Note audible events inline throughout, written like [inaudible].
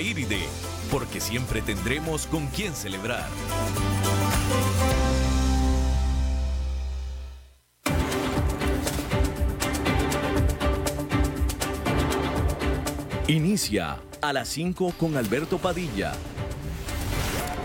Iride, porque siempre tendremos con quién celebrar. Inicia a las 5 con Alberto Padilla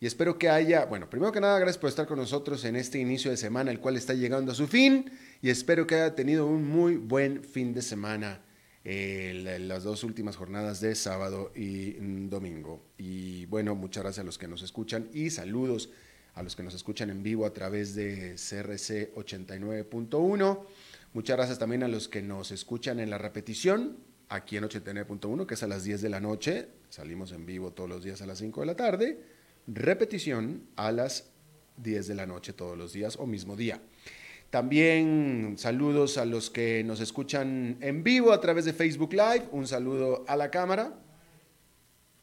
y espero que haya, bueno, primero que nada, gracias por estar con nosotros en este inicio de semana, el cual está llegando a su fin. Y espero que haya tenido un muy buen fin de semana eh, las dos últimas jornadas de sábado y mm, domingo. Y bueno, muchas gracias a los que nos escuchan y saludos a los que nos escuchan en vivo a través de CRC 89.1. Muchas gracias también a los que nos escuchan en la repetición, aquí en 89.1, que es a las 10 de la noche. Salimos en vivo todos los días a las 5 de la tarde repetición a las 10 de la noche todos los días o mismo día. También saludos a los que nos escuchan en vivo a través de Facebook Live, un saludo a la cámara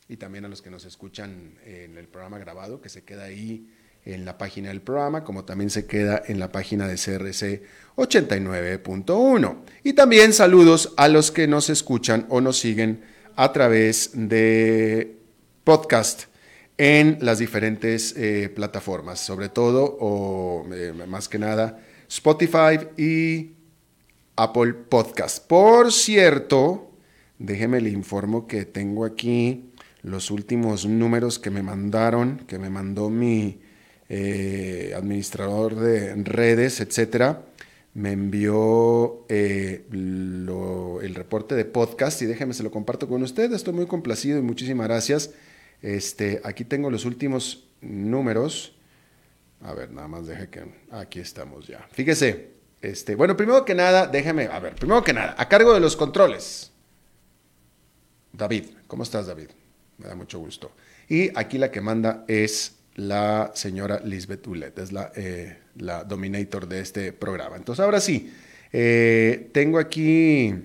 y también a los que nos escuchan en el programa grabado que se queda ahí en la página del programa, como también se queda en la página de CRC 89.1. Y también saludos a los que nos escuchan o nos siguen a través de podcast en las diferentes eh, plataformas, sobre todo o eh, más que nada Spotify y Apple Podcast. Por cierto, déjeme le informo que tengo aquí los últimos números que me mandaron, que me mandó mi eh, administrador de redes, etcétera. Me envió el reporte de podcast y déjeme se lo comparto con usted. Estoy muy complacido y muchísimas gracias. Este, aquí tengo los últimos números. A ver, nada más deje que... Aquí estamos ya. Fíjese, este, bueno, primero que nada, déjeme, a ver, primero que nada, a cargo de los controles. David, ¿cómo estás, David? Me da mucho gusto. Y aquí la que manda es la señora Lisbeth Ulet, es la, eh, la dominator de este programa. Entonces, ahora sí, eh, tengo aquí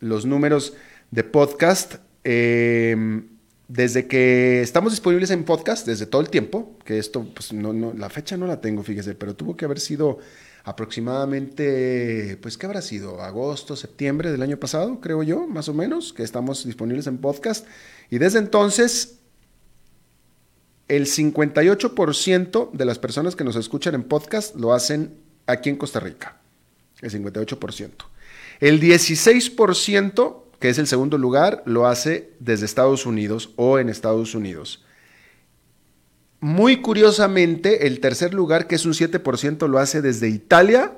los números de podcast. Eh, desde que estamos disponibles en podcast, desde todo el tiempo, que esto, pues la fecha no la tengo, fíjese, pero tuvo que haber sido aproximadamente, pues, ¿qué habrá sido? Agosto, septiembre del año pasado, creo yo, más o menos, que estamos disponibles en podcast. Y desde entonces, el 58% de las personas que nos escuchan en podcast lo hacen aquí en Costa Rica. El 58%. El 16% que es el segundo lugar, lo hace desde Estados Unidos o en Estados Unidos. Muy curiosamente, el tercer lugar, que es un 7%, lo hace desde Italia,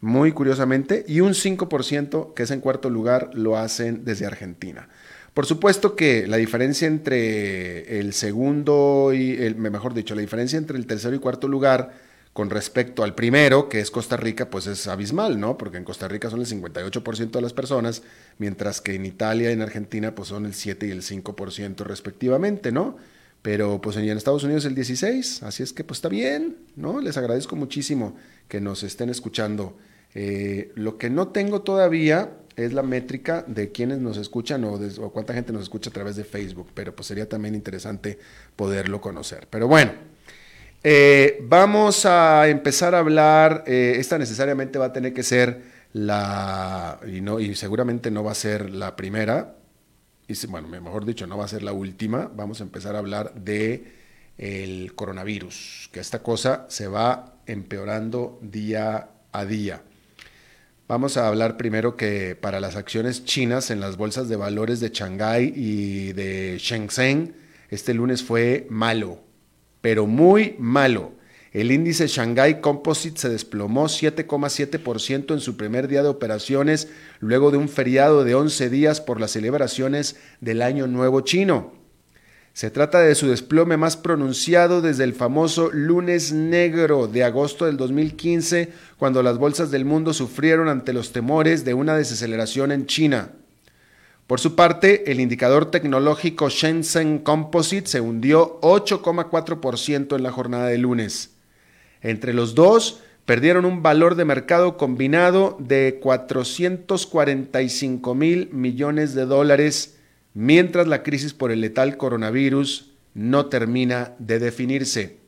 muy curiosamente, y un 5%, que es en cuarto lugar, lo hacen desde Argentina. Por supuesto que la diferencia entre el segundo y, el, mejor dicho, la diferencia entre el tercero y cuarto lugar con respecto al primero, que es Costa Rica, pues es abismal, ¿no? Porque en Costa Rica son el 58% de las personas, mientras que en Italia y en Argentina pues son el 7 y el 5% respectivamente, ¿no? Pero pues en Estados Unidos el 16, así es que pues está bien, ¿no? Les agradezco muchísimo que nos estén escuchando. Eh, lo que no tengo todavía es la métrica de quienes nos escuchan o, o cuánta gente nos escucha a través de Facebook, pero pues sería también interesante poderlo conocer. Pero bueno. Eh, vamos a empezar a hablar, eh, esta necesariamente va a tener que ser la, y, no, y seguramente no va a ser la primera, y bueno, mejor dicho, no va a ser la última, vamos a empezar a hablar de el coronavirus, que esta cosa se va empeorando día a día. Vamos a hablar primero que para las acciones chinas en las bolsas de valores de Shanghái y de Shenzhen, este lunes fue malo pero muy malo. El índice Shanghai Composite se desplomó 7,7% en su primer día de operaciones luego de un feriado de 11 días por las celebraciones del Año Nuevo Chino. Se trata de su desplome más pronunciado desde el famoso lunes negro de agosto del 2015, cuando las bolsas del mundo sufrieron ante los temores de una desaceleración en China. Por su parte, el indicador tecnológico Shenzhen Composite se hundió 8,4% en la jornada de lunes. Entre los dos, perdieron un valor de mercado combinado de 445 mil millones de dólares, mientras la crisis por el letal coronavirus no termina de definirse.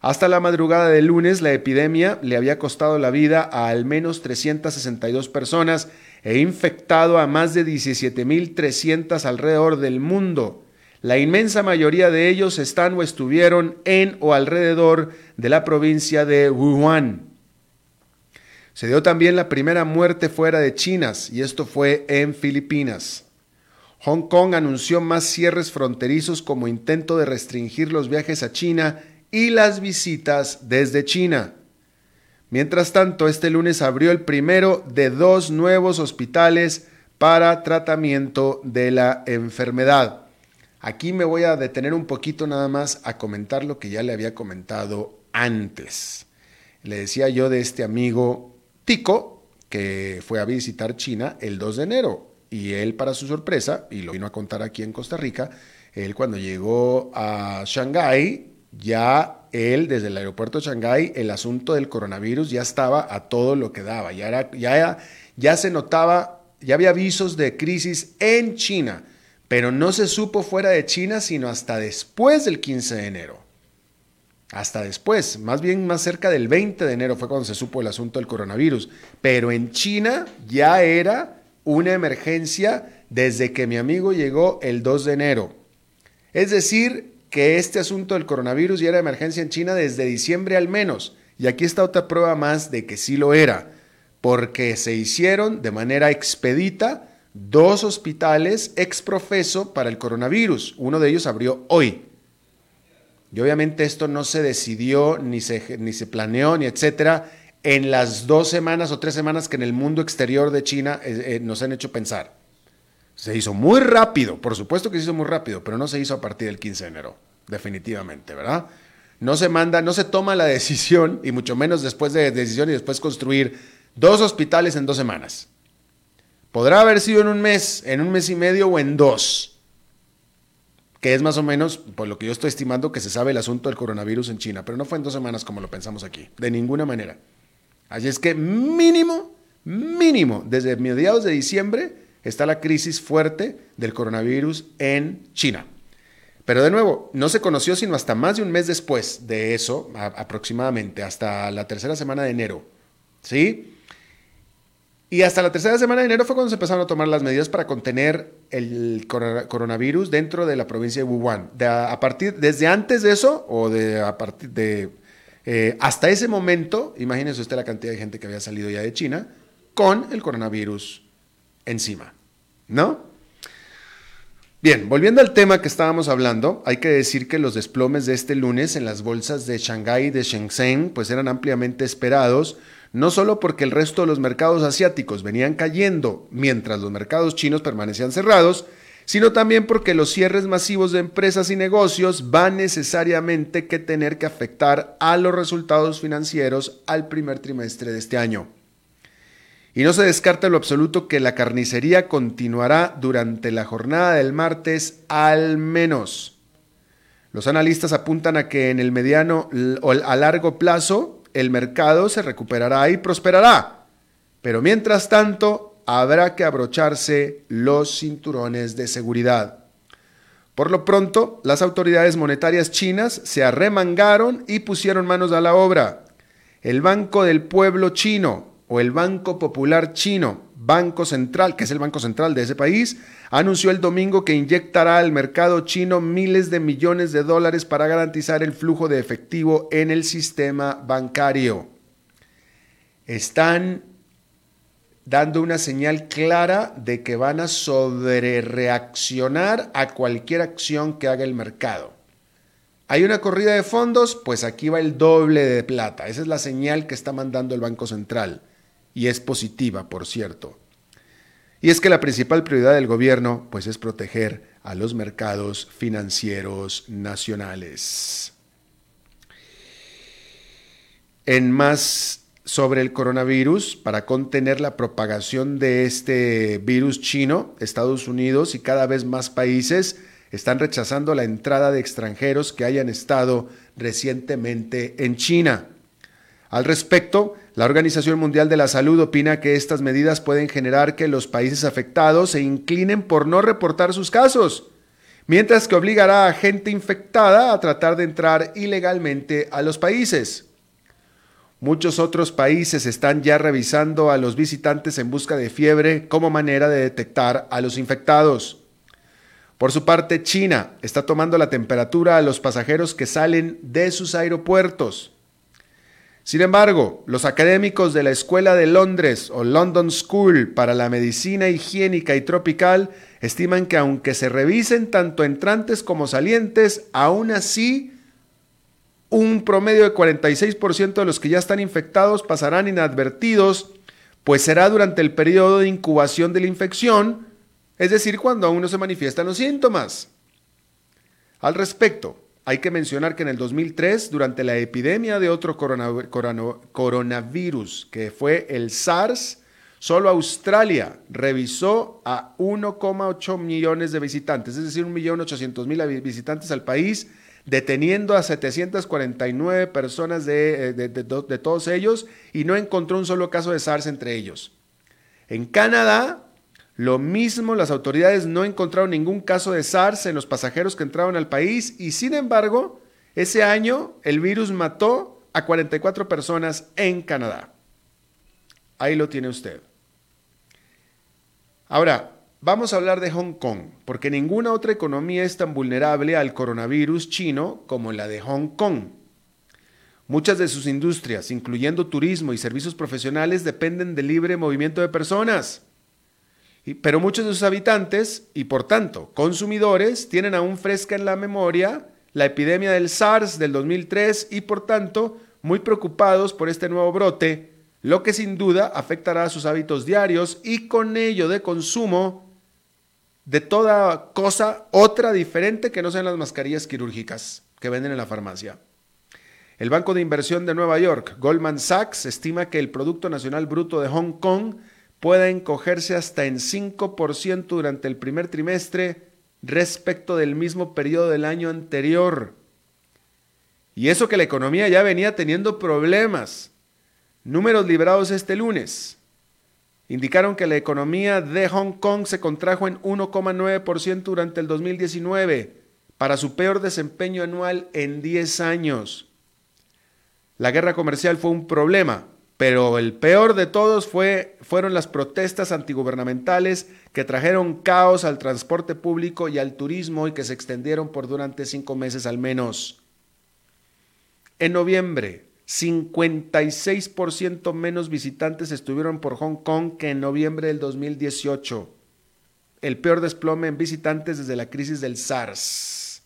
Hasta la madrugada del lunes, la epidemia le había costado la vida a al menos 362 personas e infectado a más de 17.300 alrededor del mundo. La inmensa mayoría de ellos están o estuvieron en o alrededor de la provincia de Wuhan. Se dio también la primera muerte fuera de China, y esto fue en Filipinas. Hong Kong anunció más cierres fronterizos como intento de restringir los viajes a China y las visitas desde China. Mientras tanto, este lunes abrió el primero de dos nuevos hospitales para tratamiento de la enfermedad. Aquí me voy a detener un poquito nada más a comentar lo que ya le había comentado antes. Le decía yo de este amigo Tico que fue a visitar China el 2 de enero y él para su sorpresa, y lo vino a contar aquí en Costa Rica, él cuando llegó a Shanghái, ya él desde el aeropuerto de Shanghái, el asunto del coronavirus ya estaba a todo lo que daba, ya, era, ya, ya se notaba, ya había avisos de crisis en China pero no se supo fuera de China sino hasta después del 15 de enero. Hasta después, más bien más cerca del 20 de enero fue cuando se supo el asunto del coronavirus. Pero en China ya era una emergencia desde que mi amigo llegó el 2 de enero. Es decir, que este asunto del coronavirus ya era emergencia en China desde diciembre al menos. Y aquí está otra prueba más de que sí lo era, porque se hicieron de manera expedita dos hospitales exprofeso para el coronavirus. Uno de ellos abrió hoy. Y obviamente esto no se decidió, ni se, ni se planeó, ni etcétera, en las dos semanas o tres semanas que en el mundo exterior de China eh, eh, nos han hecho pensar. Se hizo muy rápido, por supuesto que se hizo muy rápido, pero no se hizo a partir del 15 de enero, definitivamente, ¿verdad? No se manda, no se toma la [laughs] decisión, y mucho menos después de decisión y después construir dos hospitales en dos semanas. Podrá haber sido en un mes, en un mes y medio o en dos, que es más o menos, por lo que yo estoy estimando, que se sabe el asunto del coronavirus en China, pero no fue en dos semanas como lo pensamos aquí, de ninguna manera. Así es que mínimo, mínimo, desde mediados de diciembre está la crisis fuerte del coronavirus en China. Pero de nuevo, no se conoció sino hasta más de un mes después de eso, aproximadamente, hasta la tercera semana de enero. ¿Sí? Y hasta la tercera semana de enero fue cuando se empezaron a tomar las medidas para contener el coronavirus dentro de la provincia de Wuhan. a partir, desde antes de eso, o de a partir de eh, hasta ese momento, imagínese usted la cantidad de gente que había salido ya de China con el coronavirus encima, ¿no? Bien, volviendo al tema que estábamos hablando, hay que decir que los desplomes de este lunes en las bolsas de Shanghái y de Shenzhen pues eran ampliamente esperados no solo porque el resto de los mercados asiáticos venían cayendo mientras los mercados chinos permanecían cerrados, sino también porque los cierres masivos de empresas y negocios van necesariamente que tener que afectar a los resultados financieros al primer trimestre de este año. Y no se descarta lo absoluto que la carnicería continuará durante la jornada del martes al menos. Los analistas apuntan a que en el mediano o a largo plazo el mercado se recuperará y prosperará. Pero mientras tanto, habrá que abrocharse los cinturones de seguridad. Por lo pronto, las autoridades monetarias chinas se arremangaron y pusieron manos a la obra. El Banco del Pueblo Chino o el Banco Popular Chino, Banco Central, que es el Banco Central de ese país, anunció el domingo que inyectará al mercado chino miles de millones de dólares para garantizar el flujo de efectivo en el sistema bancario. Están dando una señal clara de que van a sobrereaccionar a cualquier acción que haga el mercado. ¿Hay una corrida de fondos? Pues aquí va el doble de plata. Esa es la señal que está mandando el Banco Central. Y es positiva, por cierto. Y es que la principal prioridad del gobierno pues es proteger a los mercados financieros nacionales. En más sobre el coronavirus para contener la propagación de este virus chino. Estados Unidos y cada vez más países están rechazando la entrada de extranjeros que hayan estado recientemente en China. Al respecto, la Organización Mundial de la Salud opina que estas medidas pueden generar que los países afectados se inclinen por no reportar sus casos, mientras que obligará a gente infectada a tratar de entrar ilegalmente a los países. Muchos otros países están ya revisando a los visitantes en busca de fiebre como manera de detectar a los infectados. Por su parte, China está tomando la temperatura a los pasajeros que salen de sus aeropuertos. Sin embargo, los académicos de la Escuela de Londres o London School para la Medicina Higiénica y Tropical estiman que aunque se revisen tanto entrantes como salientes, aún así un promedio de 46% de los que ya están infectados pasarán inadvertidos, pues será durante el periodo de incubación de la infección, es decir, cuando aún no se manifiestan los síntomas. Al respecto, hay que mencionar que en el 2003, durante la epidemia de otro coronavirus, que fue el SARS, solo Australia revisó a 1,8 millones de visitantes, es decir, 1.800.000 visitantes al país, deteniendo a 749 personas de, de todos ellos y no encontró un solo caso de SARS entre ellos. En Canadá, lo mismo, las autoridades no encontraron ningún caso de SARS en los pasajeros que entraron al país y sin embargo, ese año el virus mató a 44 personas en Canadá. Ahí lo tiene usted. Ahora, vamos a hablar de Hong Kong, porque ninguna otra economía es tan vulnerable al coronavirus chino como la de Hong Kong. Muchas de sus industrias, incluyendo turismo y servicios profesionales, dependen del libre movimiento de personas. Pero muchos de sus habitantes y por tanto consumidores tienen aún fresca en la memoria la epidemia del SARS del 2003 y por tanto muy preocupados por este nuevo brote, lo que sin duda afectará a sus hábitos diarios y con ello de consumo de toda cosa otra diferente que no sean las mascarillas quirúrgicas que venden en la farmacia. El Banco de Inversión de Nueva York, Goldman Sachs, estima que el Producto Nacional Bruto de Hong Kong pueda encogerse hasta en 5% durante el primer trimestre respecto del mismo periodo del año anterior. Y eso que la economía ya venía teniendo problemas. Números liberados este lunes indicaron que la economía de Hong Kong se contrajo en 1,9% durante el 2019, para su peor desempeño anual en 10 años. La guerra comercial fue un problema, pero el peor de todos fue, fueron las protestas antigubernamentales que trajeron caos al transporte público y al turismo y que se extendieron por durante cinco meses al menos. En noviembre, 56% menos visitantes estuvieron por Hong Kong que en noviembre del 2018. El peor desplome en visitantes desde la crisis del SARS.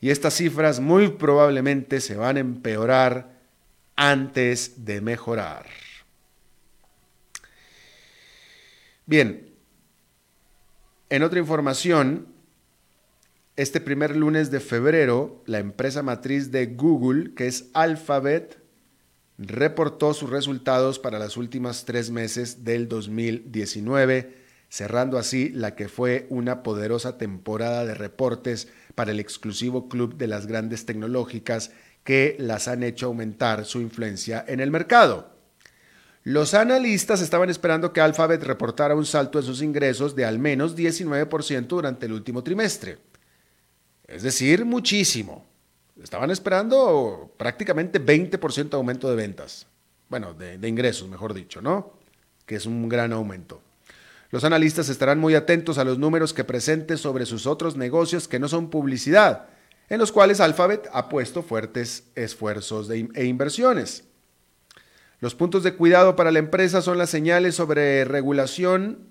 Y estas cifras muy probablemente se van a empeorar antes de mejorar. Bien, en otra información, este primer lunes de febrero, la empresa matriz de Google, que es Alphabet, reportó sus resultados para las últimas tres meses del 2019, cerrando así la que fue una poderosa temporada de reportes para el exclusivo club de las grandes tecnológicas que las han hecho aumentar su influencia en el mercado. Los analistas estaban esperando que Alphabet reportara un salto en sus ingresos de al menos 19% durante el último trimestre. Es decir, muchísimo. Estaban esperando prácticamente 20% de aumento de ventas. Bueno, de, de, ingresos, mejor dicho, ¿no? Que es un gran aumento. Los analistas estarán muy atentos a los números que presente sobre sus otros negocios que no son publicidad, en los cuales Alphabet ha puesto fuertes esfuerzos e inversiones. Los puntos de cuidado para la empresa son las señales sobre regulación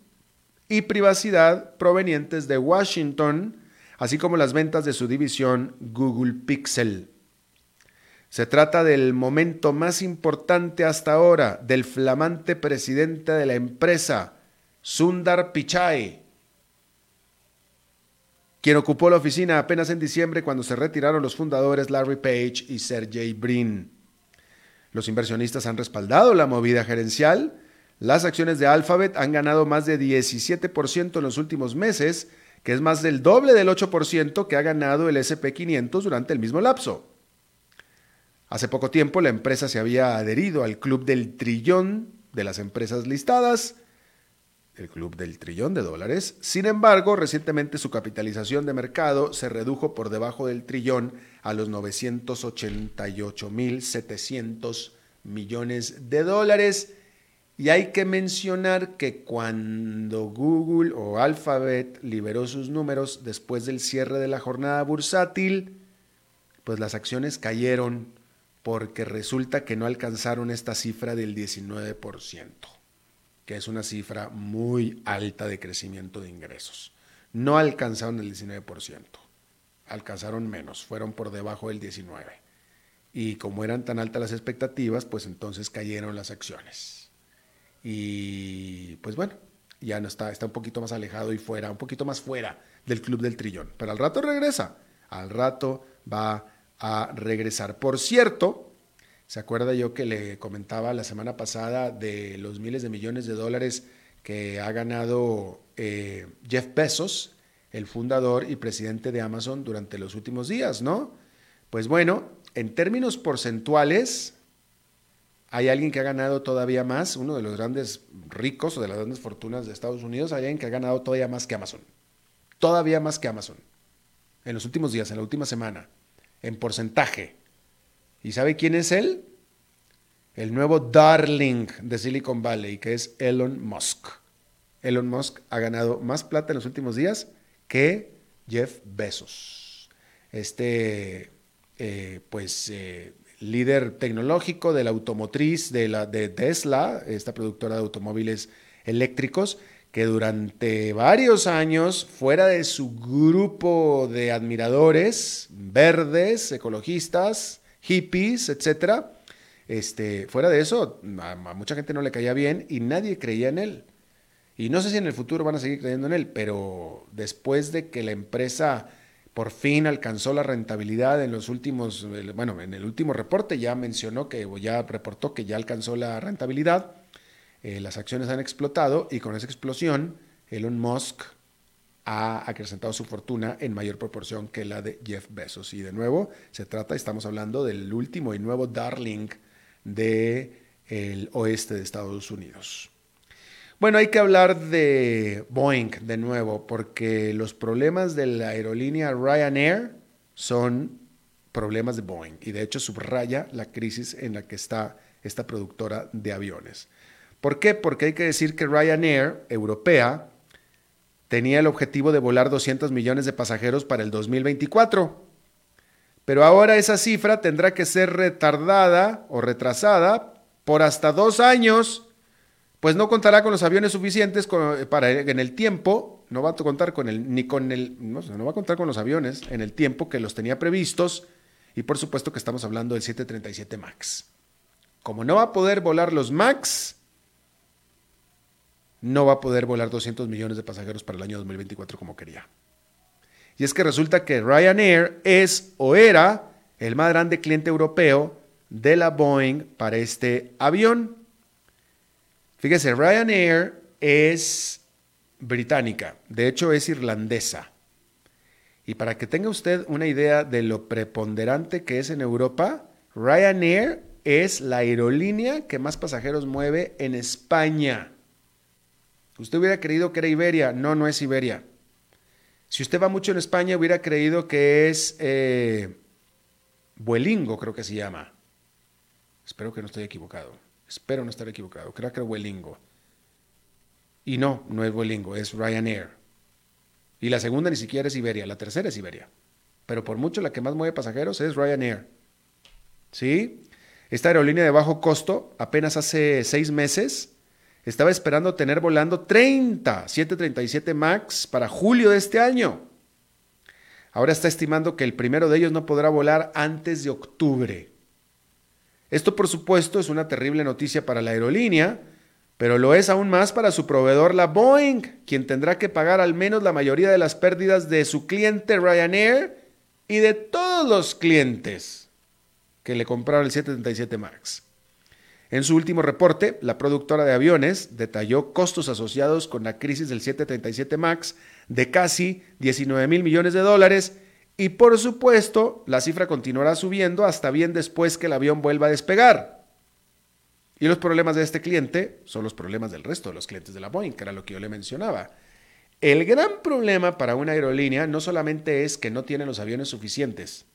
y privacidad provenientes de Washington, así como las ventas de su división Google Pixel. Se trata del momento más importante hasta ahora del flamante presidente de la empresa, Sundar Pichai, quien ocupó la oficina apenas en diciembre cuando se retiraron los fundadores Larry Page y Sergey Brin. Los inversionistas han respaldado la movida gerencial. Las acciones de Alphabet han ganado más de 17% en los últimos meses, que es más del doble del 8% que ha ganado el SP500 durante el mismo lapso. Hace poco tiempo la empresa se había adherido al club del trillón de las empresas listadas, el club del trillón de dólares. Sin embargo, recientemente su capitalización de mercado se redujo por debajo del trillón a los 988.700 millones de dólares. Y hay que mencionar que cuando Google o Alphabet liberó sus números después del cierre de la jornada bursátil, pues las acciones cayeron porque resulta que no alcanzaron esta cifra del 19% que es una cifra muy alta de crecimiento de ingresos. No alcanzaron el 19%, alcanzaron menos, fueron por debajo del 19%. Y como eran tan altas las expectativas, pues entonces cayeron las acciones. Y pues bueno, ya no está, está un poquito más alejado y fuera, un poquito más fuera del club del trillón. Pero al rato regresa, al rato va a regresar. Por cierto, ¿Se acuerda yo que le comentaba la semana pasada de los miles de millones de dólares que ha ganado eh, Jeff Bezos, el fundador y presidente de Amazon durante los últimos días, ¿no? Pues bueno, en términos porcentuales, hay alguien que ha ganado todavía más, uno de los grandes ricos o de las grandes fortunas de Estados Unidos, hay alguien que ha ganado todavía más que Amazon. Todavía más que Amazon. En los últimos días, en la última semana, en porcentaje. ¿Y sabe quién es él? El nuevo darling de Silicon Valley, que es Elon Musk. Elon Musk ha ganado más plata en los últimos días que Jeff Bezos. Este, eh, pues, eh, líder tecnológico de la automotriz de, la, de Tesla, esta productora de automóviles eléctricos, que durante varios años, fuera de su grupo de admiradores verdes, ecologistas, hippies, etcétera. Este, fuera de eso, a, mucha gente no le caía bien y nadie creía en él. Y no sé si en el futuro van a seguir creyendo en él, pero después de que la empresa por fin alcanzó la rentabilidad en los últimos, bueno, en el último reporte ya mencionó que, o ya reportó que ya alcanzó la rentabilidad, eh, las acciones han explotado y con esa explosión Elon Musk ha acrecentado su fortuna en mayor proporción que la de Jeff Bezos. Y de nuevo, se trata, estamos hablando del último y nuevo darling del el oeste de Estados Unidos. Bueno, hay que hablar de Boeing de nuevo, porque los problemas de la aerolínea Ryanair son problemas de Boeing y de hecho subraya la crisis en la que está esta productora de aviones. ¿Por qué? Porque hay que decir que Ryanair, europea, tenía el objetivo de volar 200 millones de pasajeros para el 2024. Pero ahora esa cifra tendrá que ser retardada o retrasada por hasta dos años, pues no contará con los aviones suficientes para en el tiempo, no va a contar con el, ni con el, no, no va a contar con los aviones en el tiempo que los tenía previstos, y por supuesto que estamos hablando del 737 MAX. Como no va a poder volar los MAX, no va a poder volar 200 millones de pasajeros para el año 2024 como quería. Y es que resulta que Ryanair es o era el más grande cliente europeo de la Boeing para este avión. Fíjese, Ryanair es británica, de hecho es irlandesa. Y para que tenga usted una idea de lo preponderante que es en Europa, Ryanair es la aerolínea que más pasajeros mueve en España. Usted hubiera creído que era Iberia. No, no es Iberia. Si usted va mucho en España, hubiera creído que es eh, creo que se llama. Espero que no esté equivocado. Espero no estar equivocado. Creo que es Vuelingo. Y no, no es Vuelingo, es Ryanair. Y la segunda ni siquiera es Iberia, la tercera es Iberia. Pero por mucho la que más mueve pasajeros es Ryanair. ¿Sí? Esta aerolínea de bajo costo, apenas hace seis meses, estaba esperando tener volando 30 737 MAX para julio de este año. Ahora está estimando que el primero de ellos no podrá volar antes de octubre. Esto, por supuesto, es una terrible noticia para la aerolínea, pero lo es aún más para su proveedor, la Boeing, quien tendrá que pagar al menos la mayoría de las pérdidas de su cliente Ryanair y de todos los clientes que le compraron el 737 MAX. En su último reporte, la productora de aviones detalló costos asociados con la crisis del 737 MAX de casi 19 mil millones de dólares y por supuesto la cifra continuará subiendo hasta bien después que el avión vuelva a despegar. Y los problemas de este cliente son los problemas del resto de los clientes de la Boeing, que era lo que yo le mencionaba. El gran problema para una aerolínea no solamente es que no tiene los aviones suficientes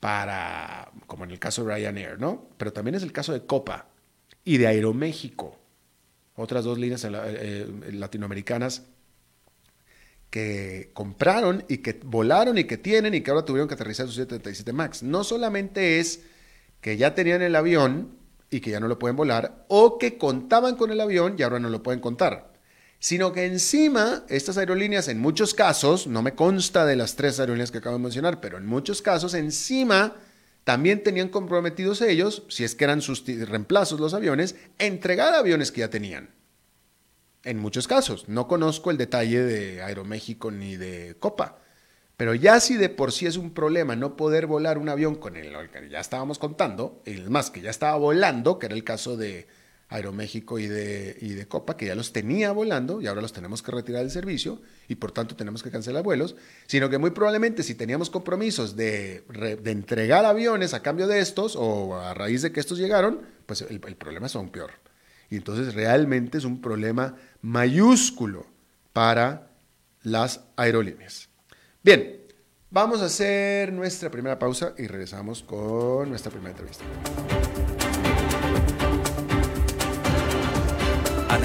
para, como en el caso de Ryanair, ¿no? Pero también es el caso de Copa y de Aeroméxico, otras dos líneas eh, latinoamericanas que compraron y que volaron y que tienen y que ahora tuvieron que aterrizar su 737 MAX. No solamente es que ya tenían el avión y que ya no lo pueden volar, o que contaban con el avión y ahora no lo pueden contar, sino que encima estas aerolíneas en muchos casos, no me consta de las tres aerolíneas que acabo de mencionar, pero en muchos casos encima también tenían comprometidos ellos, si es que eran sus reemplazos los aviones, entregar aviones que ya tenían. En muchos casos. No conozco el detalle de Aeroméxico ni de Copa. Pero ya si de por sí es un problema no poder volar un avión con el que ya estábamos contando, el más que ya estaba volando, que era el caso de Aeroméxico y de, y de Copa, que ya los tenía volando y ahora los tenemos que retirar del servicio y por tanto tenemos que cancelar vuelos, sino que muy probablemente si teníamos compromisos de, de entregar aviones a cambio de estos o a raíz de que estos llegaron, pues el, el problema es aún peor. Y entonces realmente es un problema mayúsculo para las aerolíneas. Bien, vamos a hacer nuestra primera pausa y regresamos con nuestra primera entrevista.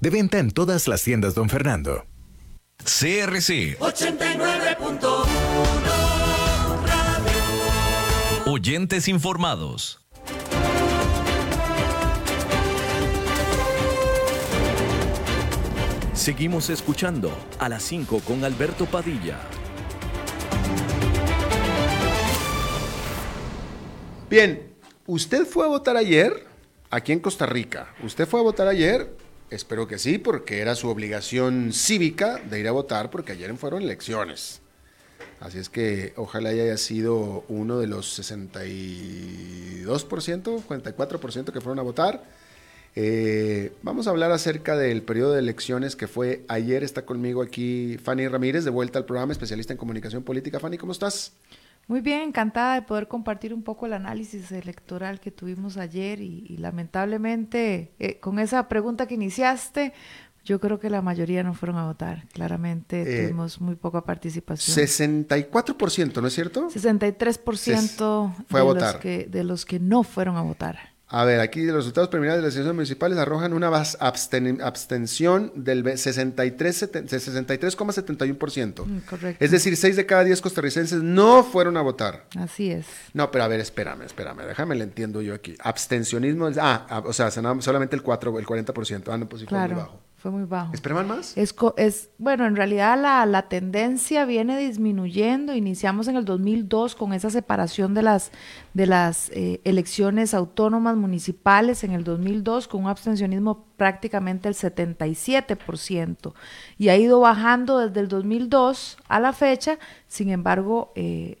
De venta en todas las tiendas, don Fernando. CRC 89.1 Oyentes informados. Seguimos escuchando a las 5 con Alberto Padilla. Bien, ¿usted fue a votar ayer? Aquí en Costa Rica. ¿Usted fue a votar ayer? Espero que sí, porque era su obligación cívica de ir a votar, porque ayer fueron elecciones. Así es que ojalá haya sido uno de los 62%, 44% que fueron a votar. Eh, vamos a hablar acerca del periodo de elecciones que fue ayer. Está conmigo aquí Fanny Ramírez, de vuelta al programa, especialista en comunicación política. Fanny, ¿cómo estás? Muy bien, encantada de poder compartir un poco el análisis electoral que tuvimos ayer y, lamentablemente eh, con esa pregunta que iniciaste, yo creo que la mayoría no fueron a votar. Claramente eh, tuvimos muy poca participación. 64%, ¿no es cierto? 63% fue a votar. que, de los que no fueron a votar. A ver, aquí los resultados preliminares de las elecciones municipales arrojan una abstención del 63,71%. Mm, correcto. Es decir, 6 de cada 10 costarricenses no fueron a votar. Así es. No, pero a ver, espérame, espérame, déjame, le entiendo yo aquí. Abstencionismo, ah, o sea, solamente el 4, el 40%. Ah, no, pues sí fue muy bajo fue muy bajo. ¿Esperaban más? Es, es, bueno, en realidad la, la, tendencia viene disminuyendo. Iniciamos en el 2002 con esa separación de las, de las eh, elecciones autónomas municipales en el 2002 con un abstencionismo prácticamente el 77% y ha ido bajando desde el 2002 a la fecha. Sin embargo, eh,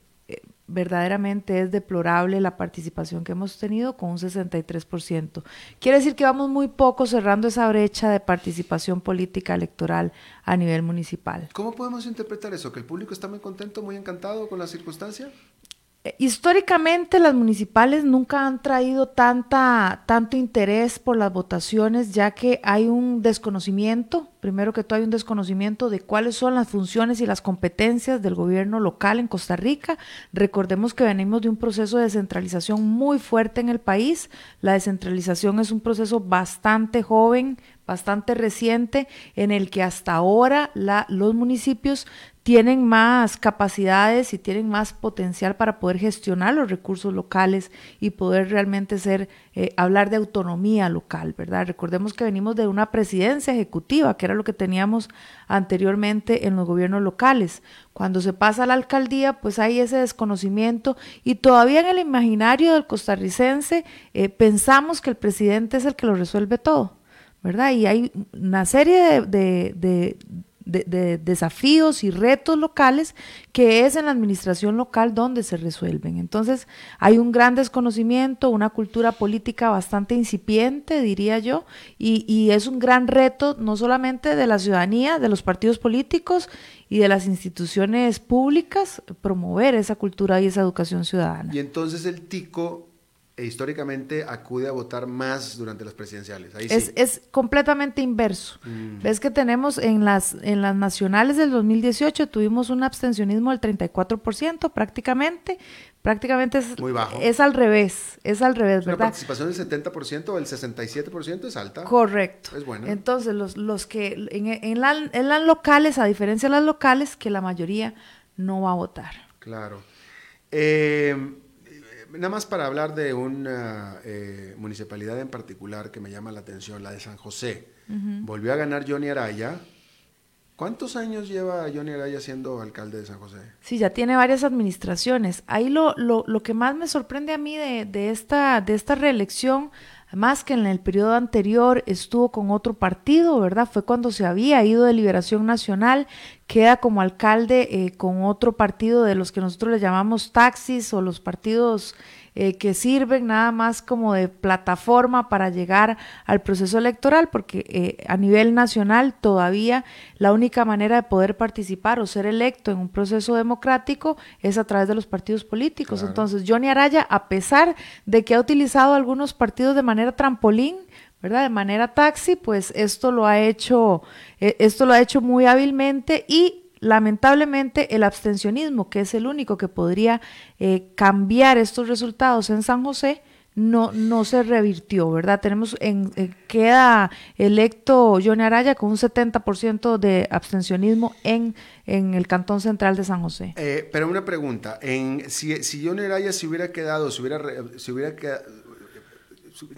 verdaderamente es deplorable la participación que hemos tenido con un 63%. Quiere decir que vamos muy poco cerrando esa brecha de participación política electoral a nivel municipal. ¿Cómo podemos interpretar eso? ¿Que el público está muy contento, muy encantado con la circunstancia? Eh, históricamente las municipales nunca han traído tanta, tanto interés por las votaciones ya que hay un desconocimiento Primero que todo hay un desconocimiento de cuáles son las funciones y las competencias del gobierno local en Costa Rica. Recordemos que venimos de un proceso de descentralización muy fuerte en el país. La descentralización es un proceso bastante joven, bastante reciente, en el que hasta ahora los municipios tienen más capacidades y tienen más potencial para poder gestionar los recursos locales y poder realmente ser, eh, hablar de autonomía local, ¿verdad? Recordemos que venimos de una presidencia ejecutiva, que era lo que teníamos anteriormente en los gobiernos locales. Cuando se pasa a la alcaldía, pues hay ese desconocimiento y todavía en el imaginario del costarricense eh, pensamos que el presidente es el que lo resuelve todo, ¿verdad? Y hay una serie de de, desafíos y retos locales que es en la administración local donde se resuelven. Entonces hay un gran desconocimiento, una cultura política bastante incipiente, diría yo, y, y es un gran reto no solamente de la ciudadanía, de los partidos políticos y de las instituciones públicas, promover esa cultura y esa educación ciudadana. Y entonces el TICO e históricamente acude a votar más durante las presidenciales. es, es, completamente inverso. Mm. Ves que tenemos en las, en las nacionales del 2018 tuvimos un abstencionismo del 34% prácticamente. Prácticamente es, Muy bajo. es al revés, es al revés, ¿verdad? La participación del 70% o el 67% es alta. Correcto. Es bueno. Entonces, los, los que en, en, en las locales, a diferencia de las locales, que la mayoría no va a votar. Claro. Eh, nada más para hablar de una eh, municipalidad en particular que me llama la atención, la de San José. Volvió a ganar Johnny Araya. ¿Cuántos años lleva Johnny Araya siendo alcalde de San José? Sí, ya tiene varias administraciones. Ahí lo, lo, lo que más me sorprende a mí de, de, esta, de esta reelección más que en el periodo anterior estuvo con otro partido, ¿verdad? Fue cuando se había ido de Liberación Nacional, queda como alcalde eh, con otro partido de los que nosotros le llamamos taxis o los partidos eh, que sirven nada más como de plataforma para llegar al proceso electoral, porque eh, a nivel nacional todavía la única manera de poder participar o ser electo en un proceso democrático es a través de los partidos políticos. Entonces, Johnny Araya, a pesar de que ha utilizado algunos partidos de manera trampolín, ¿verdad? De manera taxi, pues esto lo ha hecho, eh, esto lo ha hecho muy hábilmente y Lamentablemente, el abstencionismo, que es el único que podría eh, cambiar estos resultados en San José, no, no se revirtió, ¿verdad? Tenemos en, eh, queda electo Johnny Araya con un 70% de abstencionismo en, en el Cantón Central de San José. Eh, pero una pregunta, en, si, si Johnny Araya se hubiera quedado, si hubiera, si hubiera quedado,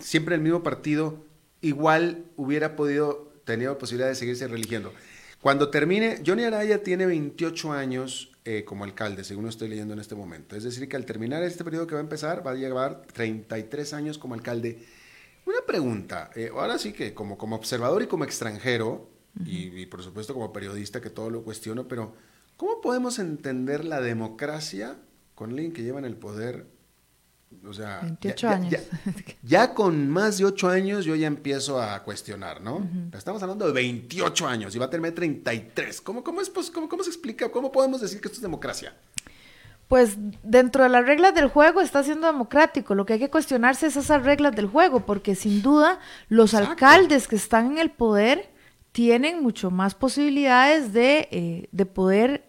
siempre el mismo partido, igual hubiera podido, tenido posibilidad de seguirse religiendo. Cuando termine, Johnny Araya tiene 28 años eh, como alcalde, según estoy leyendo en este momento. Es decir, que al terminar este periodo que va a empezar, va a llevar 33 años como alcalde. Una pregunta, eh, ahora sí que como, como observador y como extranjero, y, por supuesto como periodista que todo lo cuestiono, pero ¿cómo podemos entender la democracia con alguien que lleva en el poder o sea, 28 ya, años. [laughs] Ya, con más de 8 años yo ya empiezo a cuestionar, ¿no? Estamos hablando de 28 años y va a tener 33. ¿Cómo, cómo, es, cómo, ¿Cómo se explica? ¿Cómo podemos decir que esto es democracia? Pues dentro de las reglas del juego está siendo democrático. Lo que hay que cuestionarse es esas reglas del juego, porque sin duda los alcaldes que están en el poder tienen mucho más posibilidades de, eh, de poder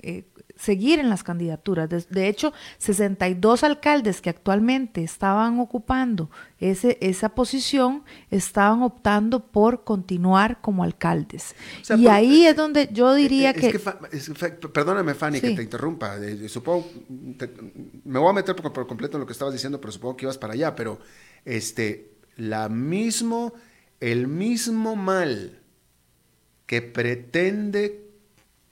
eh, seguir en las candidaturas. De, hecho, 62 alcaldes que actualmente estaban ocupando ese, esa posición estaban optando por continuar como alcaldes. y ahí es donde yo diría que... Perdóname, Fanny, que te interrumpa. supongo, me voy a meter por, completo en lo que estabas diciendo, pero supongo que ibas para allá. Pero este, la mismo, el mismo mal que pretende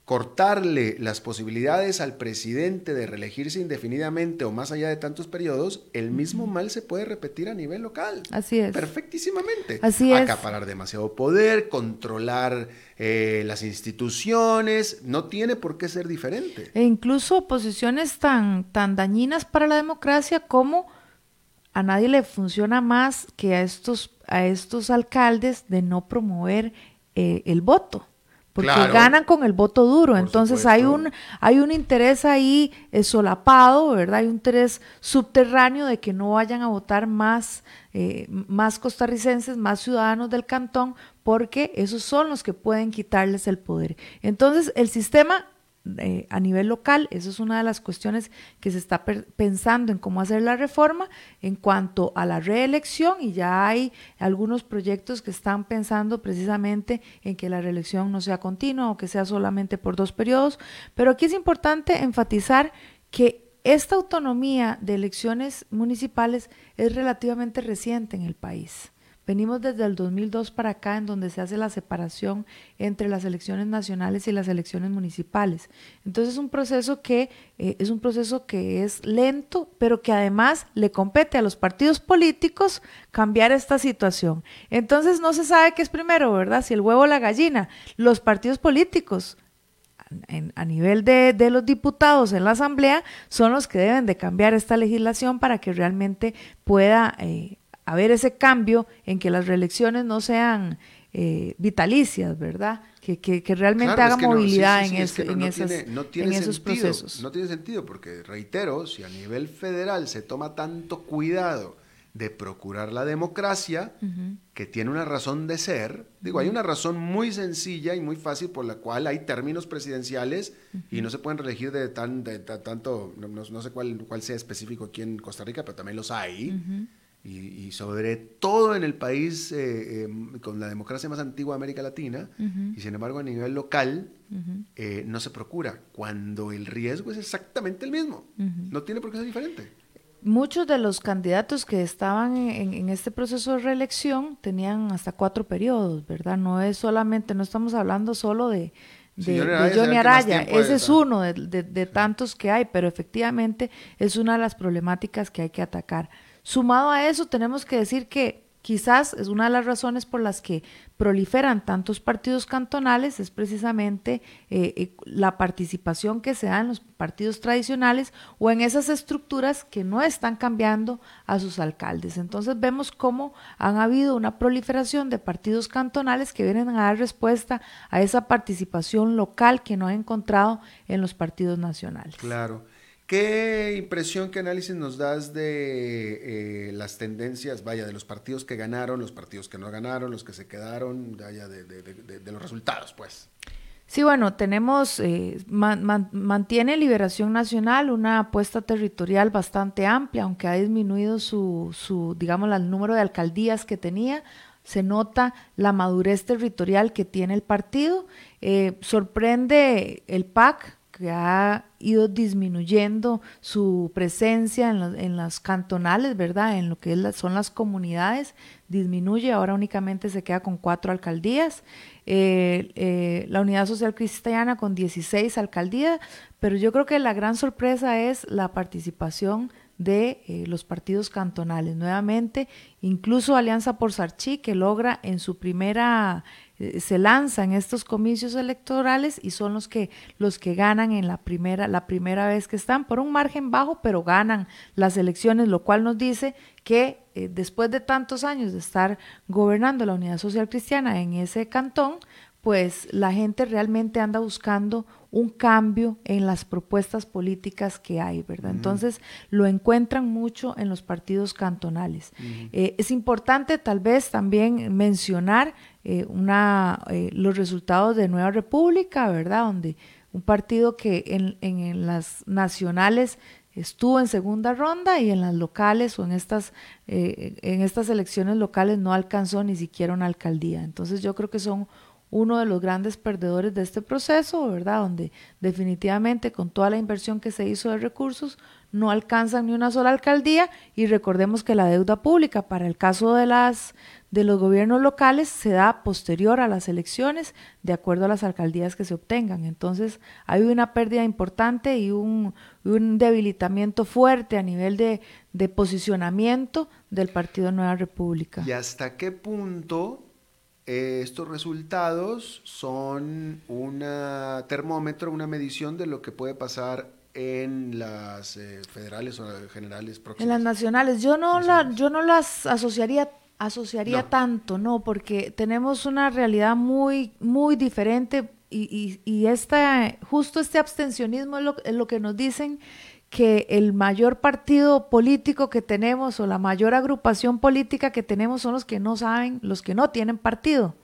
cortarle las posibilidades al presidente de reelegirse indefinidamente o más allá de tantos periodos, el mismo mal se puede repetir a nivel local. Así es. Perfectísimamente. Así es. Acaparar demasiado poder, controlar eh, las instituciones, no tiene por qué ser diferente. E incluso posiciones tan, tan dañinas para la democracia como a nadie le funciona más que a estos, a estos alcaldes de no promover eh, el voto porque ganan con el voto duro. Entonces hay un, hay un interés ahí eh, solapado, ¿verdad? Hay un interés subterráneo de que no vayan a votar más, eh, más costarricenses, más ciudadanos del cantón, porque esos son los que pueden quitarles el poder. Entonces el sistema eh, a nivel local. Eso es una de las cuestiones que se está pensando en cómo hacer la reforma en cuanto a la reelección y ya hay algunos proyectos que están pensando precisamente en que la reelección no sea continua o que sea solamente por dos periodos. Pero aquí es importante enfatizar que esta autonomía de elecciones municipales es relativamente reciente en el país. Venimos desde el 2002 para acá en donde se hace la separación entre las elecciones nacionales y las elecciones municipales. Entonces es un proceso que eh, es un proceso que es lento, pero que además le compete a los partidos políticos cambiar esta situación. Entonces no se sabe qué es primero, ¿verdad? Si el huevo o la gallina. Los partidos políticos a nivel de, los diputados en la Asamblea son los que deben de cambiar esta legislación para que realmente pueda eh, haber ese cambio en que las reelecciones no sean eh, vitalicias, ¿verdad? Que, que, realmente haga movilidad en, esos procesos. No tiene sentido, porque reitero, si a nivel federal se toma tanto cuidado de procurar la democracia, que tiene una razón de ser, digo, hay una razón muy sencilla y muy fácil por la cual hay términos presidenciales y no se pueden reelegir de, tan, de, tanto, no, sé cuál, cuál sea específico aquí en Costa Rica, pero también los hay y, sobre todo en el país eh, em, con la democracia más antigua de América Latina, y sin embargo a nivel local eh, no se procura, cuando el riesgo es exactamente el mismo, no tiene por qué ser diferente. Muchos de los candidatos que estaban en, este proceso de reelección tenían hasta cuatro periodos, ¿verdad? No es solamente, no estamos hablando solo de, de, Johnny Araya. Ese es uno de, de, tantos que hay, pero efectivamente es una de las problemáticas que hay que atacar. Sumado a eso, tenemos que decir que quizás es una de las razones por las que proliferan tantos partidos cantonales, es precisamente eh, eh, la participación que se da en los partidos tradicionales o en esas estructuras que no están cambiando a sus alcaldes. Entonces vemos cómo han habido una proliferación de partidos cantonales que vienen a dar respuesta a esa participación local que no ha encontrado en los partidos nacionales. Claro. ¿Qué impresión, qué análisis nos das de eh, las tendencias, vaya, de los partidos que ganaron, los partidos que no ganaron, los que se quedaron, vaya, de, los resultados, pues? Sí, bueno, tenemos, eh, mantiene Liberación Nacional una apuesta territorial bastante amplia, aunque ha disminuido su, su, digamos, el número de alcaldías que tenía, se nota la madurez territorial que tiene el partido. Eh, sorprende el PAC, que ha ido disminuyendo su presencia en, las cantonales, ¿verdad? En lo que son las comunidades, disminuye, ahora únicamente se queda con cuatro alcaldías. Eh, eh, la Unidad Social Cristiana con 16 alcaldías, pero yo creo que la gran sorpresa es la participación de eh, los partidos cantonales. Nuevamente, incluso Alianza por Sarchi, que logra en su primera eh, se lanzan estos comicios electorales y son los que los que ganan en la primera la primera vez que están por un margen bajo pero ganan las elecciones lo cual nos dice que eh, después de tantos años de estar gobernando la Unidad Social Cristiana en ese cantón pues la gente realmente anda buscando un cambio en las propuestas políticas que hay, ¿verdad? Entonces lo encuentran mucho en los partidos cantonales. Eh, es importante tal vez también mencionar eh, una, eh, los resultados de Nueva República, ¿verdad? Donde un partido que en, en, las nacionales estuvo en segunda ronda y en las locales o en estas, en estas elecciones locales no alcanzó ni siquiera una alcaldía. Entonces yo creo que son uno de los grandes perdedores de este proceso, ¿verdad? Donde definitivamente con toda la inversión que se hizo de recursos no alcanzan ni una sola alcaldía y recordemos que la deuda pública para el caso de las de los gobiernos locales se da posterior a las elecciones de acuerdo a las alcaldías que se obtengan. Entonces hay una pérdida importante y un, un debilitamiento fuerte a nivel de, de posicionamiento del Partido Nueva República. ¿Y hasta qué punto estos resultados son un termómetro, una medición de lo que puede pasar en las eh, federales o generales próximas. En las nacionales, yo no la, yo no las asociaría asociaría tanto, no, porque tenemos una realidad muy muy diferente y, y, esta, justo este abstencionismo es lo, es lo que nos dicen que el mayor partido político que tenemos o la mayor agrupación política que tenemos son los que no saben, los que no tienen partido.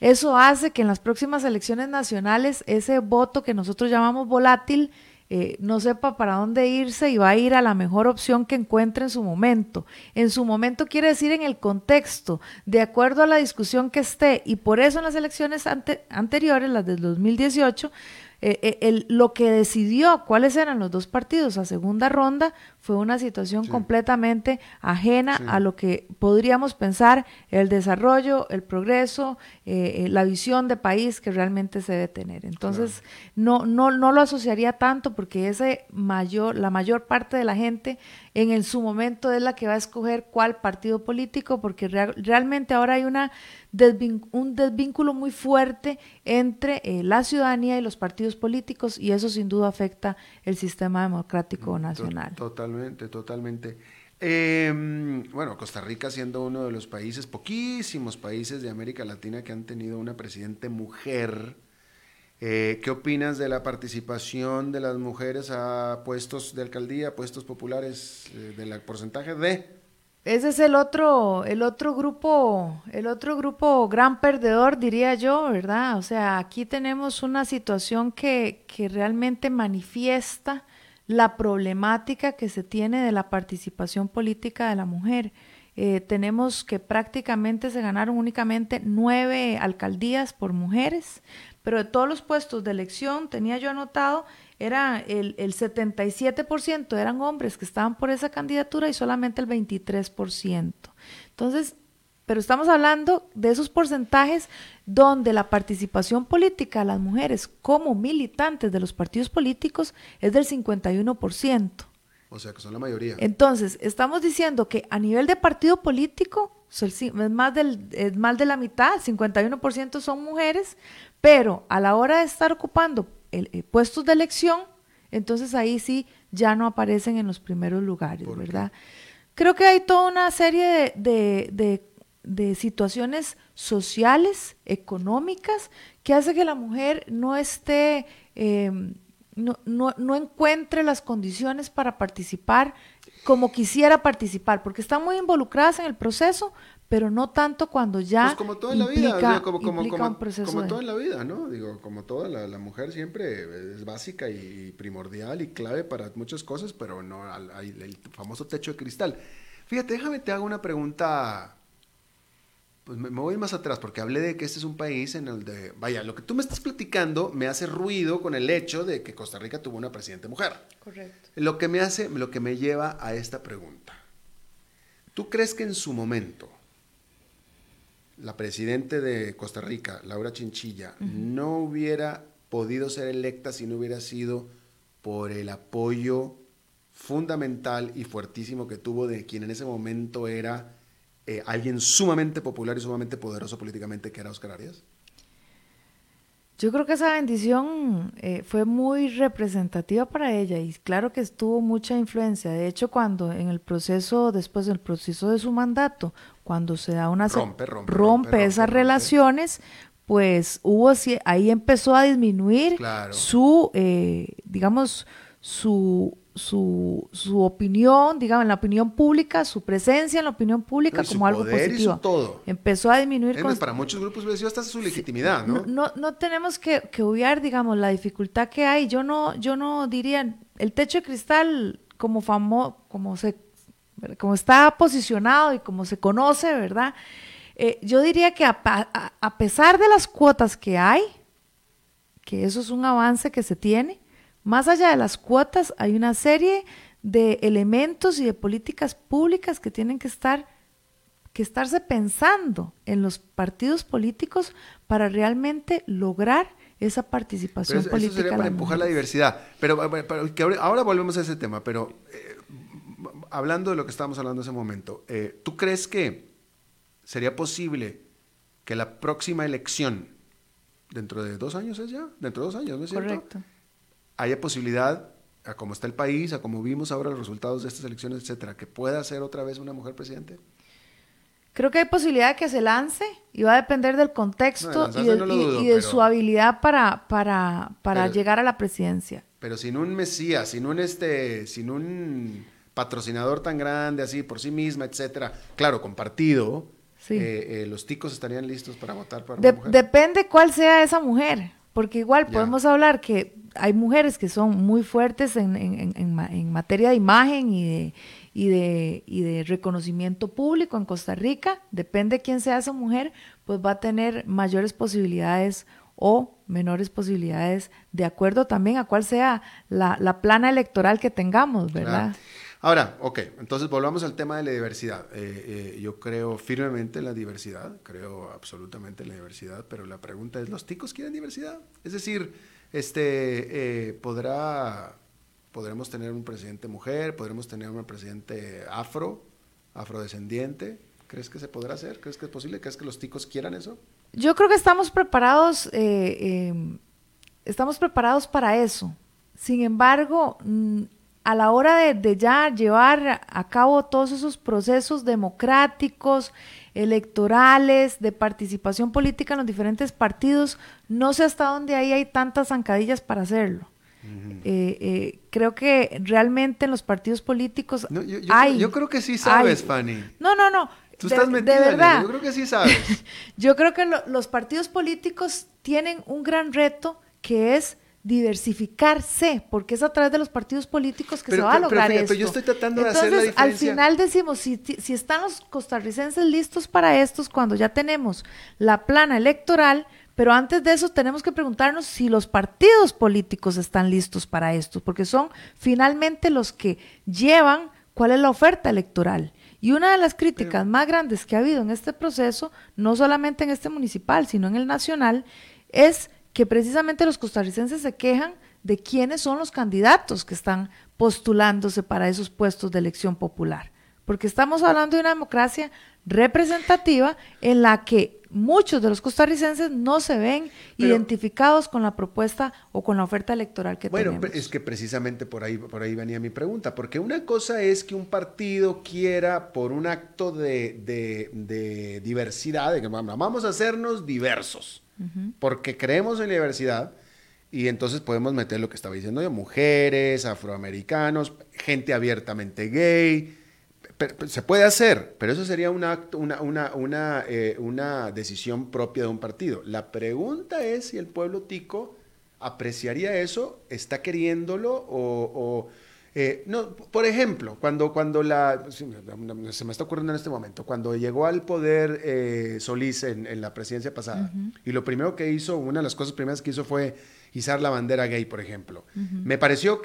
Eso hace que en las próximas elecciones nacionales ese voto que nosotros llamamos volátil eh, no sepa para dónde irse y va a ir a la mejor opción que encuentre en su momento. En su momento quiere decir en el contexto, de acuerdo a la discusión que esté, y por eso en las elecciones anteriores, las del 2018, eh, eh, lo que decidió cuáles eran los dos partidos a segunda ronda fue una situación completamente ajena a lo que podríamos pensar el desarrollo, el progreso, eh, eh, la visión de país que realmente se debe tener. Entonces, no, no, no lo asociaría tanto porque ese mayor, la mayor parte de la gente en, en su momento es la que va a escoger cuál partido político, porque realmente ahora hay una un desvínculo muy fuerte entre eh, la ciudadanía y los partidos políticos y eso sin duda afecta el sistema democrático mm, nacional. Totalmente totalmente, totalmente. Em, bueno, Costa Rica siendo uno de los países, poquísimos países de América Latina que han tenido una presidente mujer. Eh, ¿Qué opinas de la participación de las mujeres a puestos de alcaldía, puestos populares, eh, del porcentaje de? Ese es el otro, el otro grupo, el otro grupo gran perdedor, diría yo, ¿verdad? O sea, aquí tenemos una situación que, que realmente manifiesta la problemática que se tiene de la participación política de la mujer. Eh, tenemos que prácticamente se ganaron únicamente nueve alcaldías por mujeres, pero de todos los puestos de elección, tenía yo anotado, era el, el 77% eran hombres que estaban por esa candidatura y solamente el 23%. Entonces, pero estamos hablando de esos porcentajes donde la participación política de las mujeres como militantes de los partidos políticos es del 51%. O sea, que son la mayoría. Entonces, estamos diciendo que a nivel de partido político es más, del, es más de la mitad, 51% son mujeres, pero a la hora de estar ocupando el, eh, puestos de elección, entonces ahí sí ya no aparecen en los primeros lugares, ¿verdad? Creo que hay toda una serie de, de de situaciones sociales, económicas, que hace que la mujer no esté, em, no, no, no, encuentre las condiciones para participar como quisiera participar, porque están muy involucradas en el proceso, pero no tanto cuando ya pues como toda la vida, como, como, como, como toda la vida, ¿no? Digo, como toda la, la, mujer siempre es básica y primordial y clave para muchas cosas, pero no hay el famoso techo de cristal. Fíjate, déjame te hago una pregunta pues me, voy más atrás porque hablé de que este es un país en el de, vaya, lo que tú me estás platicando me hace ruido con el hecho de que Costa Rica tuvo una presidente mujer. Correcto. Lo que me hace, lo que me lleva a esta pregunta. ¿Tú crees que en su momento la presidente de Costa Rica, Laura Chinchilla, no hubiera podido ser electa si no hubiera sido por el apoyo fundamental y fuertísimo que tuvo de quien en ese momento era eh, alguien sumamente popular y sumamente poderoso políticamente que era Oscar Arias? Yo creo que esa bendición eh, fue muy representativa para ella y claro que estuvo mucha influencia. De hecho, cuando en el proceso, después del proceso de su mandato, cuando se da una rompe, rompe, rompe, esas relaciones, pues hubo ahí empezó a disminuir su, eh, digamos, su su, su opinión, digamos, en la opinión pública, su presencia en la opinión pública como algo positivo. todo. Empezó a disminuir. con... Para muchos grupos hasta su legitimidad, ¿no? ¿no? No, tenemos que, que obviar, digamos, la dificultad que hay. Yo no, yo no diría, el techo de cristal, como famo, como se, como está posicionado y como se conoce, ¿verdad? Eh, yo diría que a, a pesar de las cuotas que hay, que eso es un avance que se tiene, más allá de las cuotas, hay una serie de elementos y de políticas públicas que tienen que estar que estarse pensando en los partidos políticos para realmente lograr esa participación política. Eso sería para empujar la diversidad. Pero, ahora volvemos a ese tema, pero eh, hablando de lo que estábamos hablando en ese momento, eh, ¿tú crees que sería posible que la próxima elección, dentro de dos años es ya? Dentro de dos años, ¿no es cierto? Correcto haya posibilidad, a cómo está el país, a cómo vimos ahora los resultados de estas elecciones, etcétera, que pueda ser otra vez una mujer presidente? Creo que hay posibilidad de que se lance y va a depender del contexto y, de, su habilidad para, para, para llegar a la presidencia. Pero sin un Mesías, sin un este, sin un patrocinador tan grande así por sí misma, etcétera, claro, compartido, eh, eh, los ticos estarían listos para votar por una mujer. Depende cuál sea esa mujer, porque igual podemos hablar que hay mujeres que son muy fuertes en, en, en materia de imagen y de y de, y de reconocimiento público en Costa Rica, depende de quién sea esa mujer, pues va a tener mayores posibilidades o menores posibilidades de acuerdo también a cuál sea la, plana electoral que tengamos, ¿verdad? Ahora, ok, entonces volvamos al tema de la diversidad. Eh, eh, yo creo firmemente en la diversidad, creo absolutamente en la diversidad, pero la pregunta es, ¿los ticos quieren diversidad? Es decir, este, eh, ¿podrá podremos tener un presidente mujer, podremos tener un presidente afro, afrodescendiente. ¿Crees que se podrá hacer? ¿Crees que es posible? ¿Crees que los ticos quieran eso? Yo creo que estamos preparados, estamos preparados para eso. Sin embargo, mm, a la hora de, de, ya llevar a cabo todos esos procesos democráticos, electorales, de participación política en los diferentes partidos, no sé hasta dónde ahí hay tantas zancadillas para hacerlo. Eh, eh, creo que realmente en los partidos políticos yo, hay, yo, creo que sí sabes, Fanny. No, no, no. Tú estás metida, de verdad. Yo creo que sí sabes. [laughs] yo creo que los partidos políticos tienen un gran reto que es diversificarse, porque es a través de los partidos políticos que se va a lograr pero, yo estoy tratando de hacer la diferencia. Al final decimos, si, si están los costarricenses listos para estos, cuando ya tenemos la plana electoral, pero antes de eso tenemos que preguntarnos si los partidos políticos están listos para esto, porque son finalmente los que llevan cuál es la oferta electoral. Y una de las críticas más grandes que ha habido en este proceso, no solamente en este municipal, sino en el nacional, es que precisamente los costarricenses se quejan de quiénes son los candidatos que están postulándose para esos puestos de elección popular. Porque estamos hablando de una democracia representativa en la que muchos de los costarricenses no se ven identificados con la propuesta o con la oferta electoral que tenemos. Bueno, es que precisamente por ahí, por ahí venía mi pregunta, porque una cosa es que un partido quiera por un acto de, diversidad, de que vamos a hacernos diversos, porque creemos en la diversidad, y entonces podemos meter lo que estaba diciendo yo, mujeres, afroamericanos, gente abiertamente gay, se puede hacer, pero eso sería una, una, una, eh, una, decisión propia de un partido. La pregunta es si el pueblo tico apreciaría eso, está queriéndolo o... Eh, no, por ejemplo, cuando, cuando la... Se me está ocurriendo en este momento, cuando llegó al poder eh, Solís en, la presidencia pasada, y lo primero que hizo, una de las cosas primeras que hizo fue izar la bandera gay, por ejemplo. Me pareció,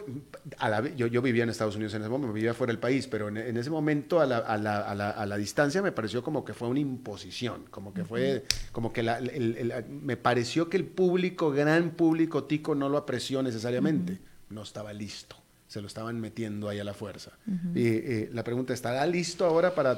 a la, yo, yo, vivía en Estados Unidos en ese momento, vivía fuera del país, pero en, ese momento a la, a, la, a la, distancia me pareció como que fue una imposición, como que fue, como que me pareció que el público, gran público tico, no lo apreció necesariamente, no estaba listo se lo estaban metiendo ahí a la fuerza. Eh, la pregunta, ¿estará listo ahora para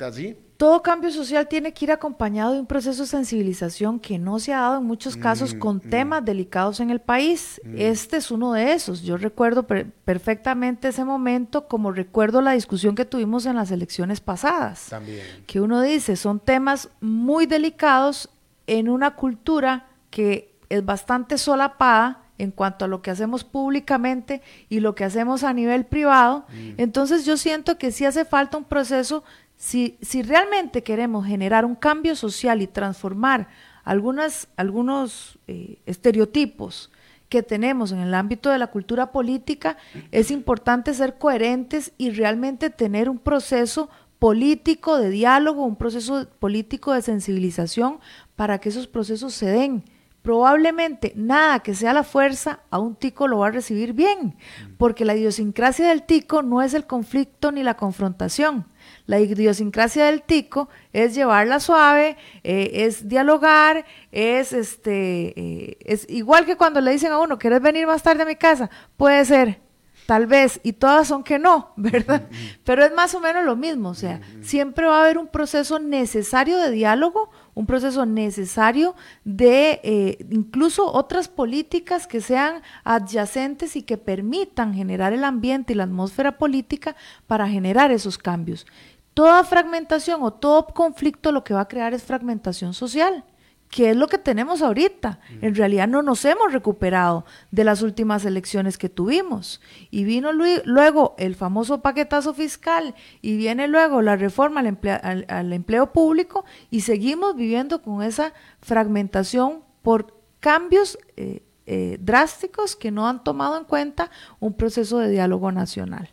así? Todo cambio social tiene que ir acompañado de un proceso de sensibilización que no se ha dado en muchos casos mm, con mm. temas delicados en el país. Mm. Este es uno de esos. Yo recuerdo perfectamente ese momento como recuerdo la discusión que tuvimos en las elecciones pasadas. También. Que uno dice, son temas muy delicados en una cultura que es bastante solapada en cuanto a lo que hacemos públicamente y lo que hacemos a nivel privado. Mm. Entonces yo siento que sí hace falta un proceso, si, si realmente queremos generar un cambio social y transformar algunas, algunos eh, estereotipos que tenemos en el ámbito de la cultura política, es importante ser coherentes y realmente tener un proceso político de diálogo, un proceso político de sensibilización para que esos procesos se den probablemente nada que sea la fuerza a un tico lo va a recibir bien, porque la idiosincrasia del tico no es el conflicto ni la confrontación. La idiosincrasia del tico es llevarla suave, eh, es dialogar, es este, eh, es igual que cuando le dicen a uno, ¿quieres venir más tarde a mi casa? Puede ser, tal vez, y todas son que no, [laughs] ¿verdad? Pero es más o menos lo mismo, o sea, siempre va a haber un proceso necesario de diálogo, un proceso necesario de eh, incluso otras políticas que sean adyacentes y que permitan generar el ambiente y la atmósfera política para generar esos cambios. toda fragmentación o todo conflicto lo que va a crear es fragmentación social que es lo que tenemos ahorita. En realidad no nos hemos recuperado de las últimas elecciones que tuvimos. Y vino luego el famoso paquetazo fiscal y viene luego la reforma al, empleo público y seguimos viviendo con esa fragmentación por cambios eh, eh, drásticos que no han tomado en cuenta un proceso de diálogo nacional.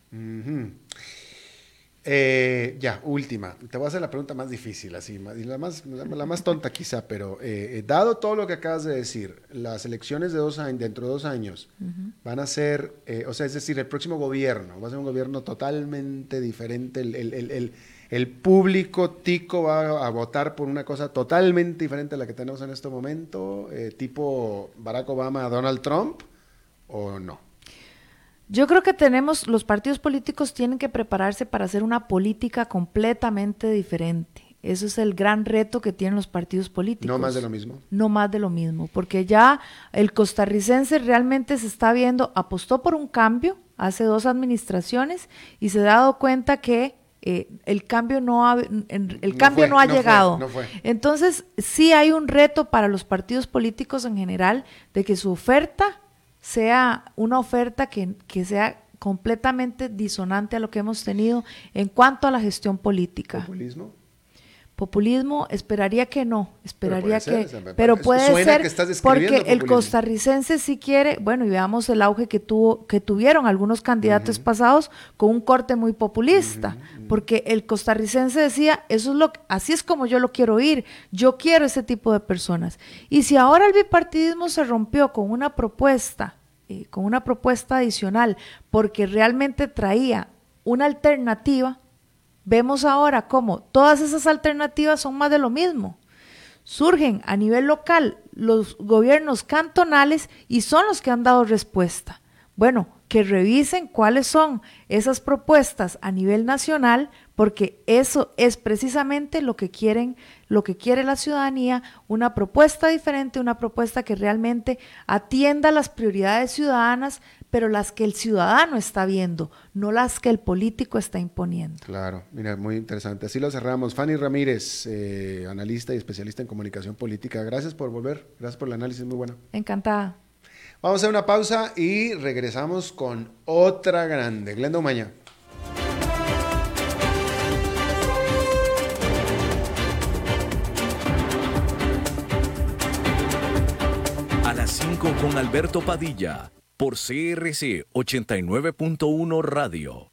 Eh, ya, última. Te voy a hacer la pregunta más difícil, así, la más, la más tonta quizá, pero eh, eh, dado todo lo que acabas de decir, las elecciones de dos años, dentro de dos años, van a ser, o sea, es decir, el próximo gobierno va a ser un gobierno totalmente diferente. El, público tico va a votar por una cosa totalmente diferente a la que tenemos en este momento, tipo Barack Obama, Donald Trump, o no. Yo creo que tenemos, los partidos políticos tienen que prepararse para hacer una política completamente diferente. Eso es el gran reto que tienen los partidos políticos. No más de lo mismo. No más de lo mismo, porque ya el costarricense realmente se está viendo, apostó por un cambio hace dos administraciones y se ha dado cuenta que eh, el cambio no ha, el cambio no ha llegado. Entonces, sí hay un reto para los partidos políticos en general de que su oferta sea una oferta que, sea completamente disonante a lo que hemos tenido en cuanto a la gestión política. Populismo, esperaría que no, esperaría que, pero puede ser porque el costarricense sí quiere, bueno, y veamos el auge que tuvo, que tuvieron algunos candidatos pasados con un corte muy populista, porque el costarricense decía, eso es lo, así es como yo lo quiero oír, yo quiero ese tipo de personas. Y si ahora el bipartidismo se rompió con una propuesta, eh, con una propuesta adicional, porque realmente traía una alternativa, Vemos ahora cómo todas esas alternativas son más de lo mismo. Surgen a nivel local los gobiernos cantonales y son los que han dado respuesta. Bueno, que revisen cuáles son esas propuestas a nivel nacional, porque eso es precisamente lo que quieren, lo que quiere la ciudadanía, una propuesta diferente, una propuesta que realmente atienda las prioridades ciudadanas, pero las que el ciudadano está viendo, no las que el político está imponiendo. Claro, mira, muy interesante. Así lo cerramos. Fanny Ramírez, eh, analista y especialista en comunicación política. Gracias por volver, gracias por el análisis, muy bueno. Encantada. Vamos a hacer una pausa y regresamos con otra grande, Glenda Umaña. A las 5 con Alberto Padilla por CRC 89.1 Radio.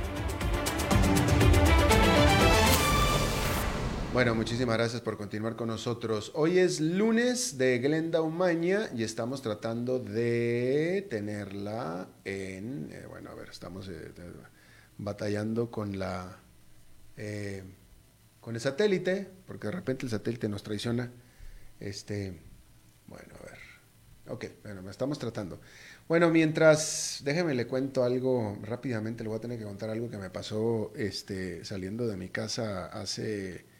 Bueno, muchísimas gracias por continuar con nosotros. Hoy es lunes de Glenda Umaña y estamos tratando de tenerla en, eh, bueno, a ver, estamos eh, batallando con la, eh, con el satélite, porque de repente el satélite nos traiciona. Este, bueno, a ver. Ok, bueno, estamos tratando. Bueno, mientras, déjeme le cuento algo rápidamente, le voy a tener que contar algo que me pasó este, saliendo de mi casa hace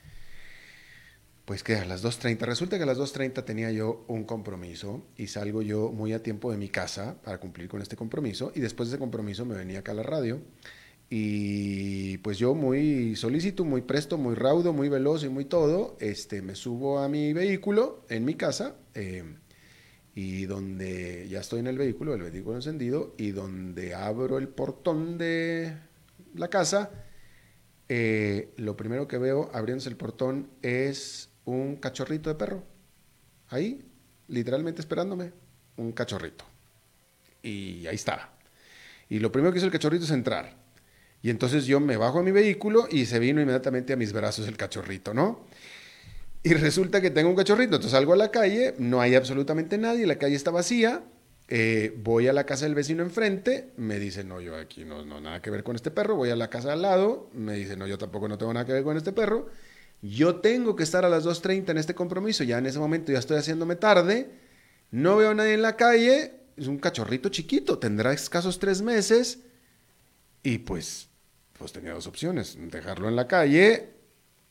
pues que a las 2.30, resulta que a las 2.30 tenía yo un compromiso y salgo yo muy a tiempo de mi casa para cumplir con este compromiso y después de ese compromiso me venía acá a la radio y pues yo muy solícito, muy presto, muy raudo, muy veloz y muy todo, este, me subo a mi vehículo en mi casa eh, y donde ya estoy en el vehículo, el vehículo encendido y donde abro el portón de la casa, eh, lo primero que veo abriéndose el portón es un cachorrito de perro. Ahí, literalmente esperándome, un cachorrito. y ahí estaba. Y lo primero que hizo el cachorrito es entrar. Y entonces yo me bajo a mi vehículo y se vino inmediatamente a mis brazos el cachorrito, ¿no? Y resulta que tengo un cachorrito, entonces salgo a la calle, no hay absolutamente nadie, la calle está vacía, eh, voy a la casa del vecino enfrente, me dice, no, yo aquí no, no, nada que ver con este perro, voy a la casa al lado, me dice, no, yo tampoco no tengo nada que ver con este perro, yo tengo que estar a las 2.30 en este compromiso, ya en ese momento ya estoy haciéndome tarde, no veo a nadie en la calle, es un cachorrito chiquito, tendrá escasos tres meses, y pues, pues tenía dos opciones, dejarlo en la calle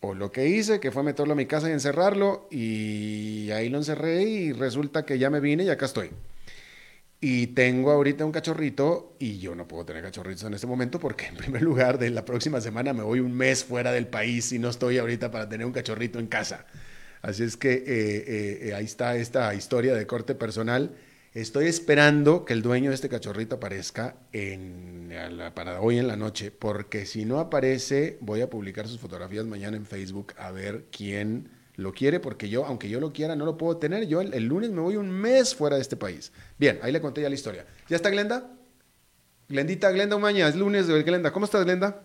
o lo que hice, que fue meterlo a mi casa y encerrarlo, y ahí lo encerré y resulta que ya me vine y acá estoy. Y tengo ahorita un cachorrito y yo no puedo tener cachorritos en este momento porque en primer lugar de la próxima semana me voy un mes fuera del país y no estoy ahorita para tener un cachorrito en casa. Así es que eh, eh, eh, ahí está esta historia de corte personal Estoy esperando que el dueño de este cachorrito aparezca para hoy en la noche, porque si no aparece, voy a publicar sus fotografías mañana en Facebook a ver quién lo quiere, porque yo, aunque yo lo quiera, no lo puedo tener. Yo el, lunes me voy un mes fuera de este país. Bien, ahí le conté ya la historia. ¿Ya está Glenda? Glendita, Glenda Umaña, es lunes de Glenda. ¿Cómo estás, Glenda?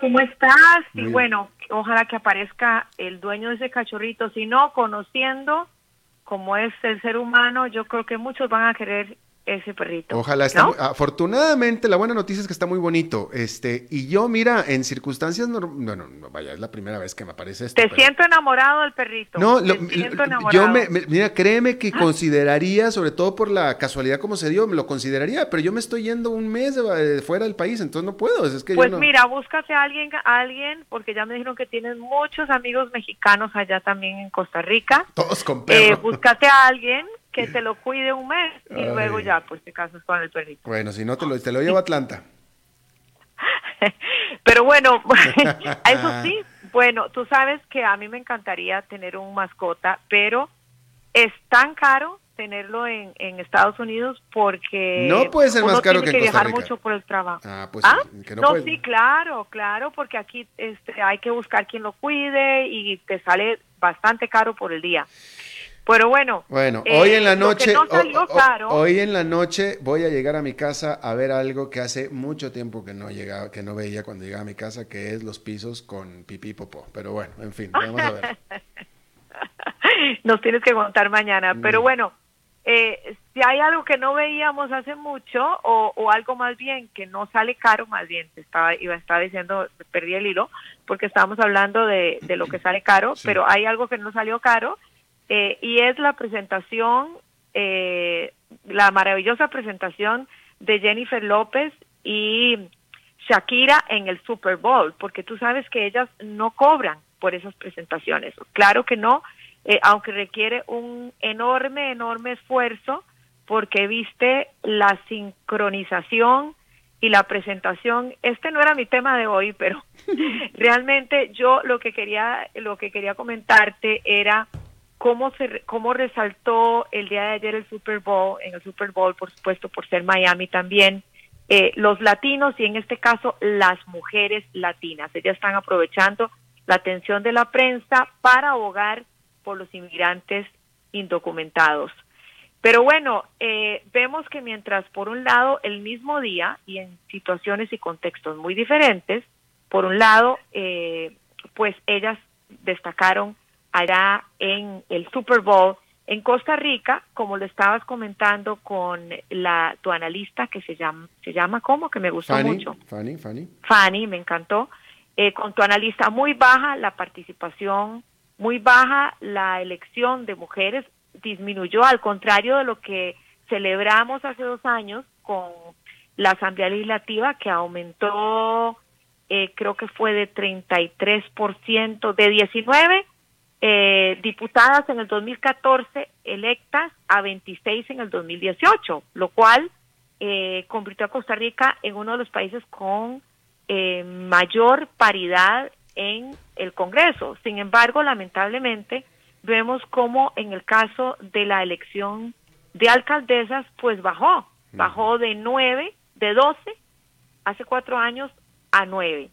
¿cómo estás? y bueno, ojalá que aparezca el dueño de ese cachorrito. Si no, conociendo como es el ser humano, yo creo que muchos van a querer ese perrito. Ojalá está afortunadamente la buena noticia es que está muy bonito. Este, y yo mira, en circunstancias no, no, no, vaya, es la primera vez que me aparece esto. Te siento enamorado del perrito. No, yo me, mira, créeme que ah. consideraría, sobre todo por la casualidad como se dio, me lo consideraría, pero yo me estoy yendo un mes de, fuera del país, entonces no puedo, es que Pues mira, búscate a alguien, a alguien, porque ya me dijeron que tienes muchos amigos mexicanos allá también en Costa Rica. Todos con perro. Eh, búscate a alguien que te lo cuide un mes y luego ya, pues te casas con el perrito. Bueno, si no, te lo, te lo llevo a Atlanta. [laughs] Pero bueno, [laughs] eso sí, [laughs] bueno, tú sabes que a mí me encantaría tener un mascota, pero es tan caro tenerlo en, en Estados Unidos porque no puede ser más caro que, en viajar mucho por el trabajo. Ah, pues ¿Ah? no, sí, claro, claro, porque aquí este, hay que buscar quien lo cuide y te sale bastante caro por el día. Pero bueno. Bueno, hoy en la eh, noche. hoy en la noche voy a llegar a mi casa a ver algo que hace mucho tiempo que no llegaba, que no veía cuando llegaba a mi casa, que es los pisos con pipí popó. Pero bueno, en fin, vamos a ver. [laughs] Nos tienes que contar mañana. Mm. Pero bueno, eh, si hay algo que no veíamos hace mucho, o, algo más bien que no sale caro, más bien, estaba, iba, estaba diciendo, perdí el hilo, porque estábamos hablando de, de lo que sale caro, pero hay algo que no salió caro eh, y es la presentación, eh, la maravillosa presentación de Jennifer López y Shakira en el Super Bowl, porque tú sabes que ellas no cobran por esas presentaciones. Claro que no, eh, aunque requiere un enorme, enorme esfuerzo, porque viste la sincronización y la presentación. Este no era mi tema de hoy, pero [laughs] realmente yo lo que quería, lo que quería comentarte era cómo, se, cómo resaltó el día de ayer el Super Bowl, en el Super Bowl, por supuesto, por ser Miami también, eh, los latinos y en este caso las mujeres latinas. Ellas están aprovechando la atención de la prensa para abogar por los inmigrantes indocumentados. Pero bueno, eh, vemos que mientras por un lado el mismo día y en situaciones y contextos muy diferentes, por un lado, eh, pues ellas destacaron allá en el Super Bowl en Costa Rica, como lo estabas comentando con la tu analista que se llama se llama cómo que me gustó mucho. Fanny, Fanny. Fanny, me encantó. Eh, con tu analista muy baja la participación, muy baja la elección de mujeres, disminuyó al contrario de lo que celebramos hace dos años con la Asamblea Legislativa que aumentó, eh, creo que fue de 33%, de 19 eh, diputadas en el 2014 electas a 26 en el 2018, lo cual eh, convirtió a Costa Rica en uno de los países con eh, mayor paridad en el Congreso. Sin embargo, lamentablemente, vemos como en el caso de la elección de alcaldesas, pues bajó, bajó de 9, de 12 hace cuatro años a 9.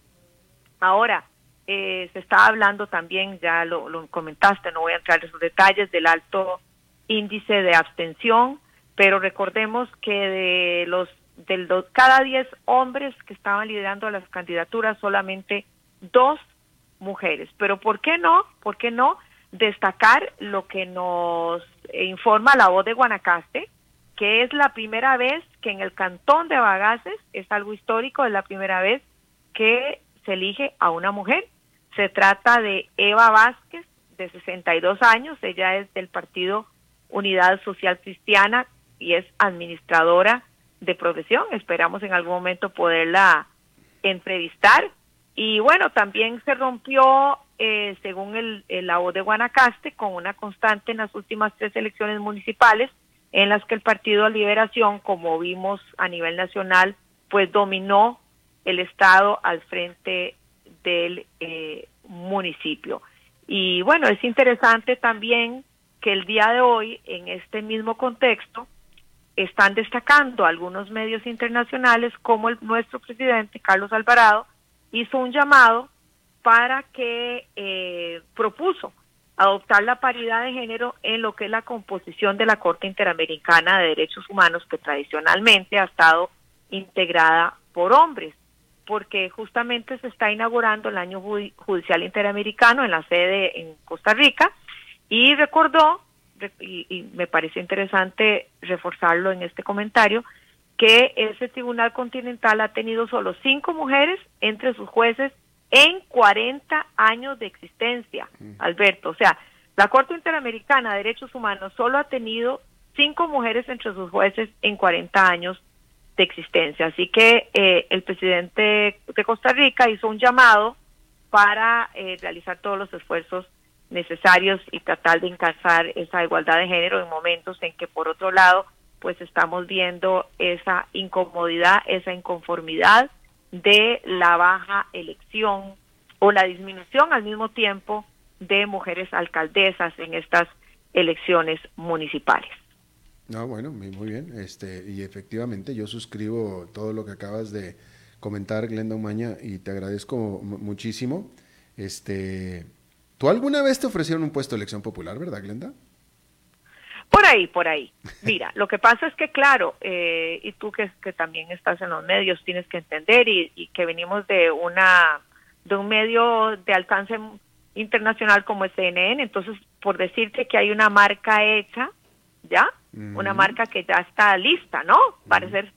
Ahora, eh, se está hablando también, ya lo, comentaste, no voy a entrar en esos detalles, del alto índice de abstención, pero recordemos que de los del cada 10 hombres que estaban liderando las candidaturas solamente dos mujeres. Pero ¿por qué no? ¿Por qué no destacar lo que nos informa la voz de Guanacaste, que es la primera vez que en el cantón de Bagaces, es algo histórico, es la primera vez que se elige a una mujer. Se trata de Eva Vázquez, de 62 años, ella es del Partido Unidad Social Cristiana y es administradora de profesión. Esperamos en algún momento poderla entrevistar. Y bueno, también se rompió, eh, según el, la voz de Guanacaste, con una constante en las últimas tres elecciones municipales, en las que el Partido Liberación, como vimos a nivel nacional, pues dominó el Estado al frente del eh, municipio. Y bueno, es interesante también que el día de hoy, en este mismo contexto, están destacando algunos medios internacionales como nuestro presidente Carlos Alvarado hizo un llamado para que eh, propuso adoptar la paridad de género en lo que es la composición de la Corte Interamericana de Derechos Humanos que tradicionalmente ha estado integrada por hombres, porque justamente se está inaugurando el año judicial interamericano en la sede en Costa Rica y recordó y, me parece interesante reforzarlo en este comentario, que ese tribunal continental ha tenido solo cinco mujeres entre sus jueces en 40 años de existencia. Alberto. O sea, la Corte Interamericana de Derechos Humanos solo ha tenido cinco mujeres entre sus jueces en 40 años de existencia. Así que eh, el presidente de Costa Rica hizo un llamado para eh, realizar todos los esfuerzos necesarios y tratar de encajar esa igualdad de género en momentos en que por otro lado pues estamos viendo esa incomodidad, esa inconformidad de la baja elección o la disminución al mismo tiempo de mujeres alcaldesas en estas elecciones municipales. No, bueno, muy bien. Este, y efectivamente yo suscribo todo lo que acabas de comentar, Glenda Umaña, y te agradezco muchísimo. Este, ¿Tú alguna vez te ofrecieron un puesto de elección popular, verdad, Glenda? Por ahí, por ahí. Mira, lo que pasa es que, claro, eh, y tú que, también estás en los medios tienes que entender y, que venimos de una de un medio de alcance internacional como es CNN, entonces por decirte que hay una marca hecha, ¿ya? Una marca que ya está lista, ¿no? Parece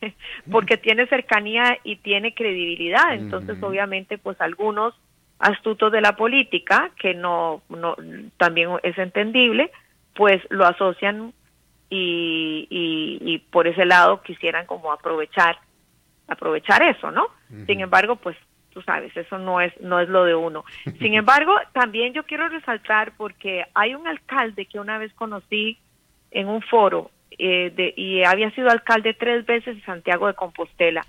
[laughs] porque tiene cercanía y tiene credibilidad, entonces obviamente pues algunos astutos de la política, que no, no también es entendible, pues lo asocian y, y, por ese lado quisieran como aprovechar aprovechar eso, ¿no? Sin embargo, pues tú sabes, eso no es no es lo de uno. [laughs] Sin embargo, también yo quiero resaltar porque hay un alcalde que una vez conocí en un foro eh, de, y había sido alcalde tres veces en Santiago de Compostela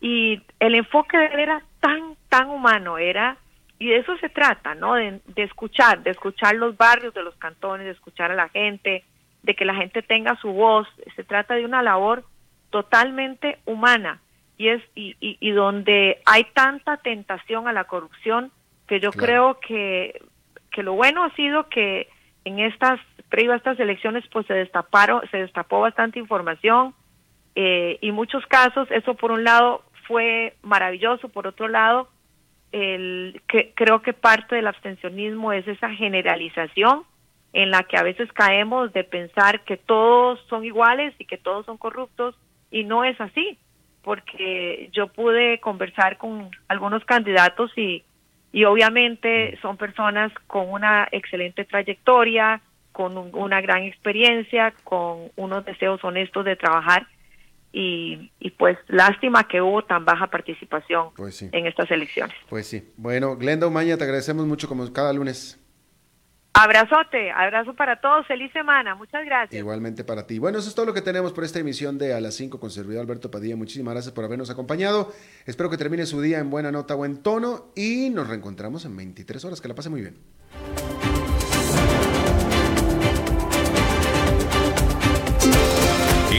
y el enfoque de él era tan tan humano, era y de eso se trata, ¿no? De, escuchar, de escuchar los barrios de los cantones, de escuchar a la gente, de que la gente tenga su voz. Se trata de una labor totalmente humana y es y, y, donde hay tanta tentación a la corrupción que yo creo que, que lo bueno ha sido que en estas previo a estas elecciones pues se destaparon se destapó bastante información eh, y muchos casos eso por un lado fue maravilloso por otro lado el, que, creo que parte del abstencionismo es esa generalización en la que a veces caemos de pensar que todos son iguales y que todos son corruptos y no es así, porque yo pude conversar con algunos candidatos y, y obviamente son personas con una excelente trayectoria, con una gran experiencia, con unos deseos honestos de trabajar y, pues lástima que hubo tan baja participación pues en estas elecciones. Pues sí. Bueno, Glenda Umaña, te agradecemos mucho como cada lunes. Abrazote, abrazo para todos, feliz semana, muchas gracias. Igualmente para ti. Bueno, eso es todo lo que tenemos por esta emisión de A las 5 con servidor Alberto Padilla. Muchísimas gracias por habernos acompañado. Espero que termine su día en buena nota, buen tono y nos reencontramos en 23 horas. Que la pase muy bien.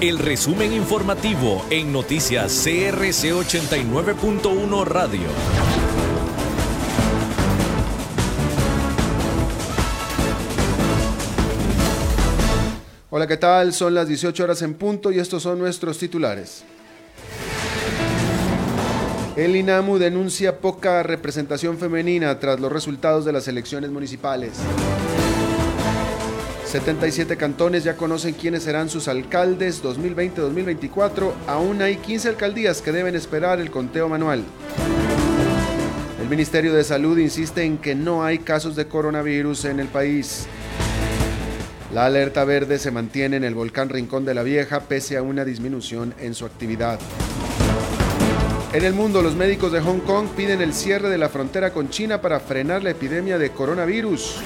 El resumen informativo en noticias CRC 89.1 Radio. Hola, ¿qué tal? Son las 18 horas en punto y estos son nuestros titulares. El INAMU denuncia poca representación femenina tras los resultados de las elecciones municipales. 77 cantones ya conocen quiénes serán sus alcaldes 2020-2024. Aún hay 15 alcaldías que deben esperar el conteo manual. El Ministerio de Salud insiste en que no hay casos de coronavirus en el país. La alerta verde se mantiene en el volcán Rincón de la Vieja pese a una disminución en su actividad. En el mundo, los médicos de Hong Kong piden el cierre de la frontera con China para frenar la epidemia de coronavirus.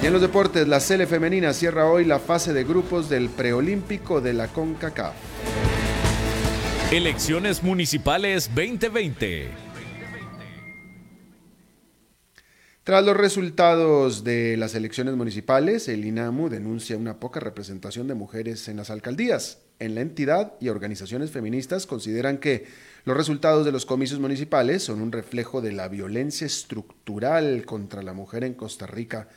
Y en los deportes, la Sele femenina cierra hoy la fase de grupos del preolímpico de la CONCACAF. Elecciones Municipales 2020. Tras los resultados de las elecciones municipales, el INAMU denuncia una poca representación de mujeres en las alcaldías. En la entidad y organizaciones feministas consideran que los resultados de los comicios municipales son un reflejo de la violencia estructural contra la mujer en Costa Rica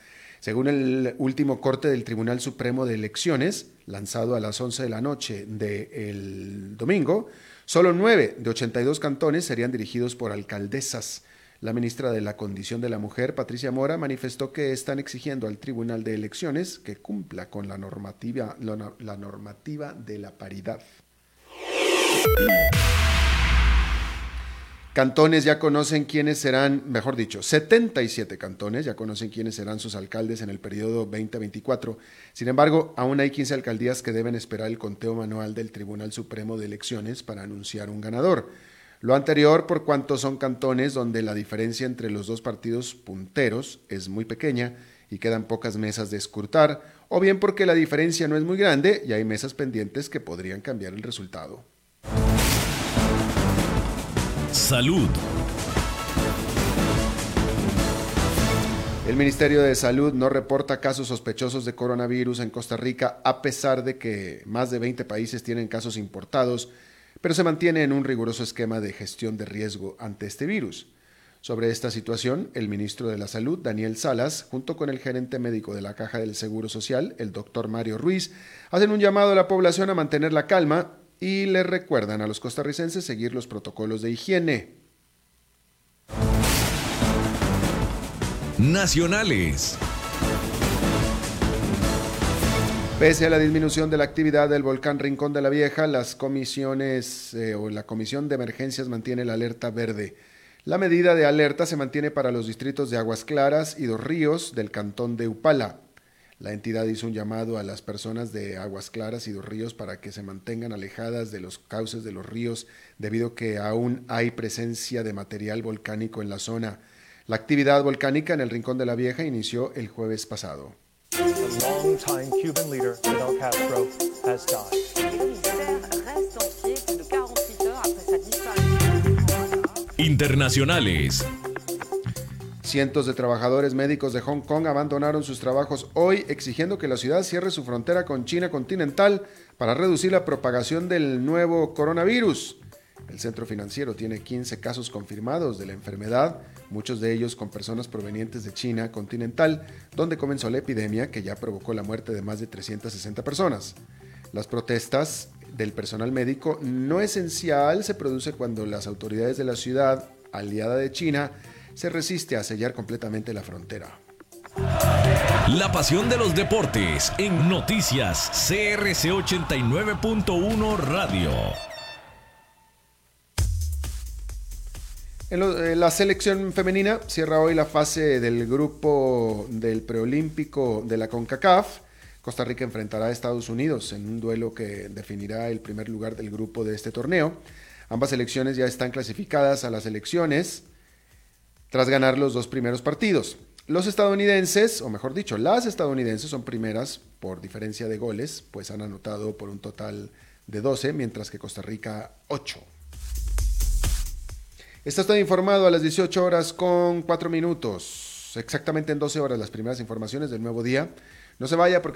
según el último corte del Tribunal Supremo de Elecciones, lanzado a las 11 de la noche del domingo, solo 9 de 82 cantones serían dirigidos por alcaldesas. La ministra de la Condición de la Mujer, Patricia Mora, manifestó que están exigiendo al Tribunal de Elecciones que cumpla con la normativa, la normativa de la paridad. Cantones ya conocen quiénes serán, mejor dicho, 77 cantones ya conocen quiénes serán sus alcaldes en el periodo 2024. Sin embargo, aún hay 15 alcaldías que deben esperar el conteo manual del Tribunal Supremo de Elecciones para anunciar un ganador. Lo anterior por cuanto son cantones donde la diferencia entre los dos partidos punteros es muy pequeña y quedan pocas mesas de escrutar, o bien porque la diferencia no es muy grande y hay mesas pendientes que podrían cambiar el resultado. Salud. El Ministerio de Salud no reporta casos sospechosos de coronavirus en Costa Rica, a pesar de que más de 20 países tienen casos importados, pero se mantiene en un riguroso esquema de gestión de riesgo ante este virus. Sobre esta situación, el ministro de la Salud, Daniel Salas, junto con el gerente médico de la Caja del Seguro Social, el doctor Mario Ruiz, hacen un llamado a la población a mantener la calma y le recuerdan a los costarricenses seguir los protocolos de higiene. Nacionales. Pese a la disminución de la actividad del volcán Rincón de la Vieja, las comisiones eh, o la Comisión de Emergencias mantiene la alerta verde. La medida de alerta se mantiene para los distritos de Aguas Claras y Dos Ríos del cantón de Upala. La entidad hizo un llamado a las personas de Aguas Claras y dos ríos para que se mantengan alejadas de los cauces de los ríos debido a que aún hay presencia de material volcánico en la zona. La actividad volcánica en el Rincón de la Vieja inició el jueves pasado. Internacionales. Cientos de trabajadores médicos de Hong Kong abandonaron sus trabajos hoy exigiendo que la ciudad cierre su frontera con China continental para reducir la propagación del nuevo coronavirus. El centro financiero tiene 15 casos confirmados de la enfermedad, muchos de ellos con personas provenientes de China continental, donde comenzó la epidemia que ya provocó la muerte de más de 360 personas. Las protestas del personal médico no esencial se produce cuando las autoridades de la ciudad, aliada de China, se resiste a sellar completamente la frontera. La pasión de los deportes en noticias CRC 89.1 Radio. En eh, la selección femenina cierra hoy la fase del grupo del preolímpico de la CONCACAF. Costa Rica enfrentará a Estados Unidos en un duelo que definirá el primer lugar del grupo de este torneo. Ambas selecciones ya están clasificadas a las elecciones tras ganar los dos primeros partidos. Los estadounidenses, o mejor dicho, las estadounidenses son primeras por diferencia de goles, pues han anotado por un total de 12, mientras que Costa Rica 8. Está todo informado a las 18 horas con 4 minutos. Exactamente en 12 horas las primeras informaciones del nuevo día. No se vaya porque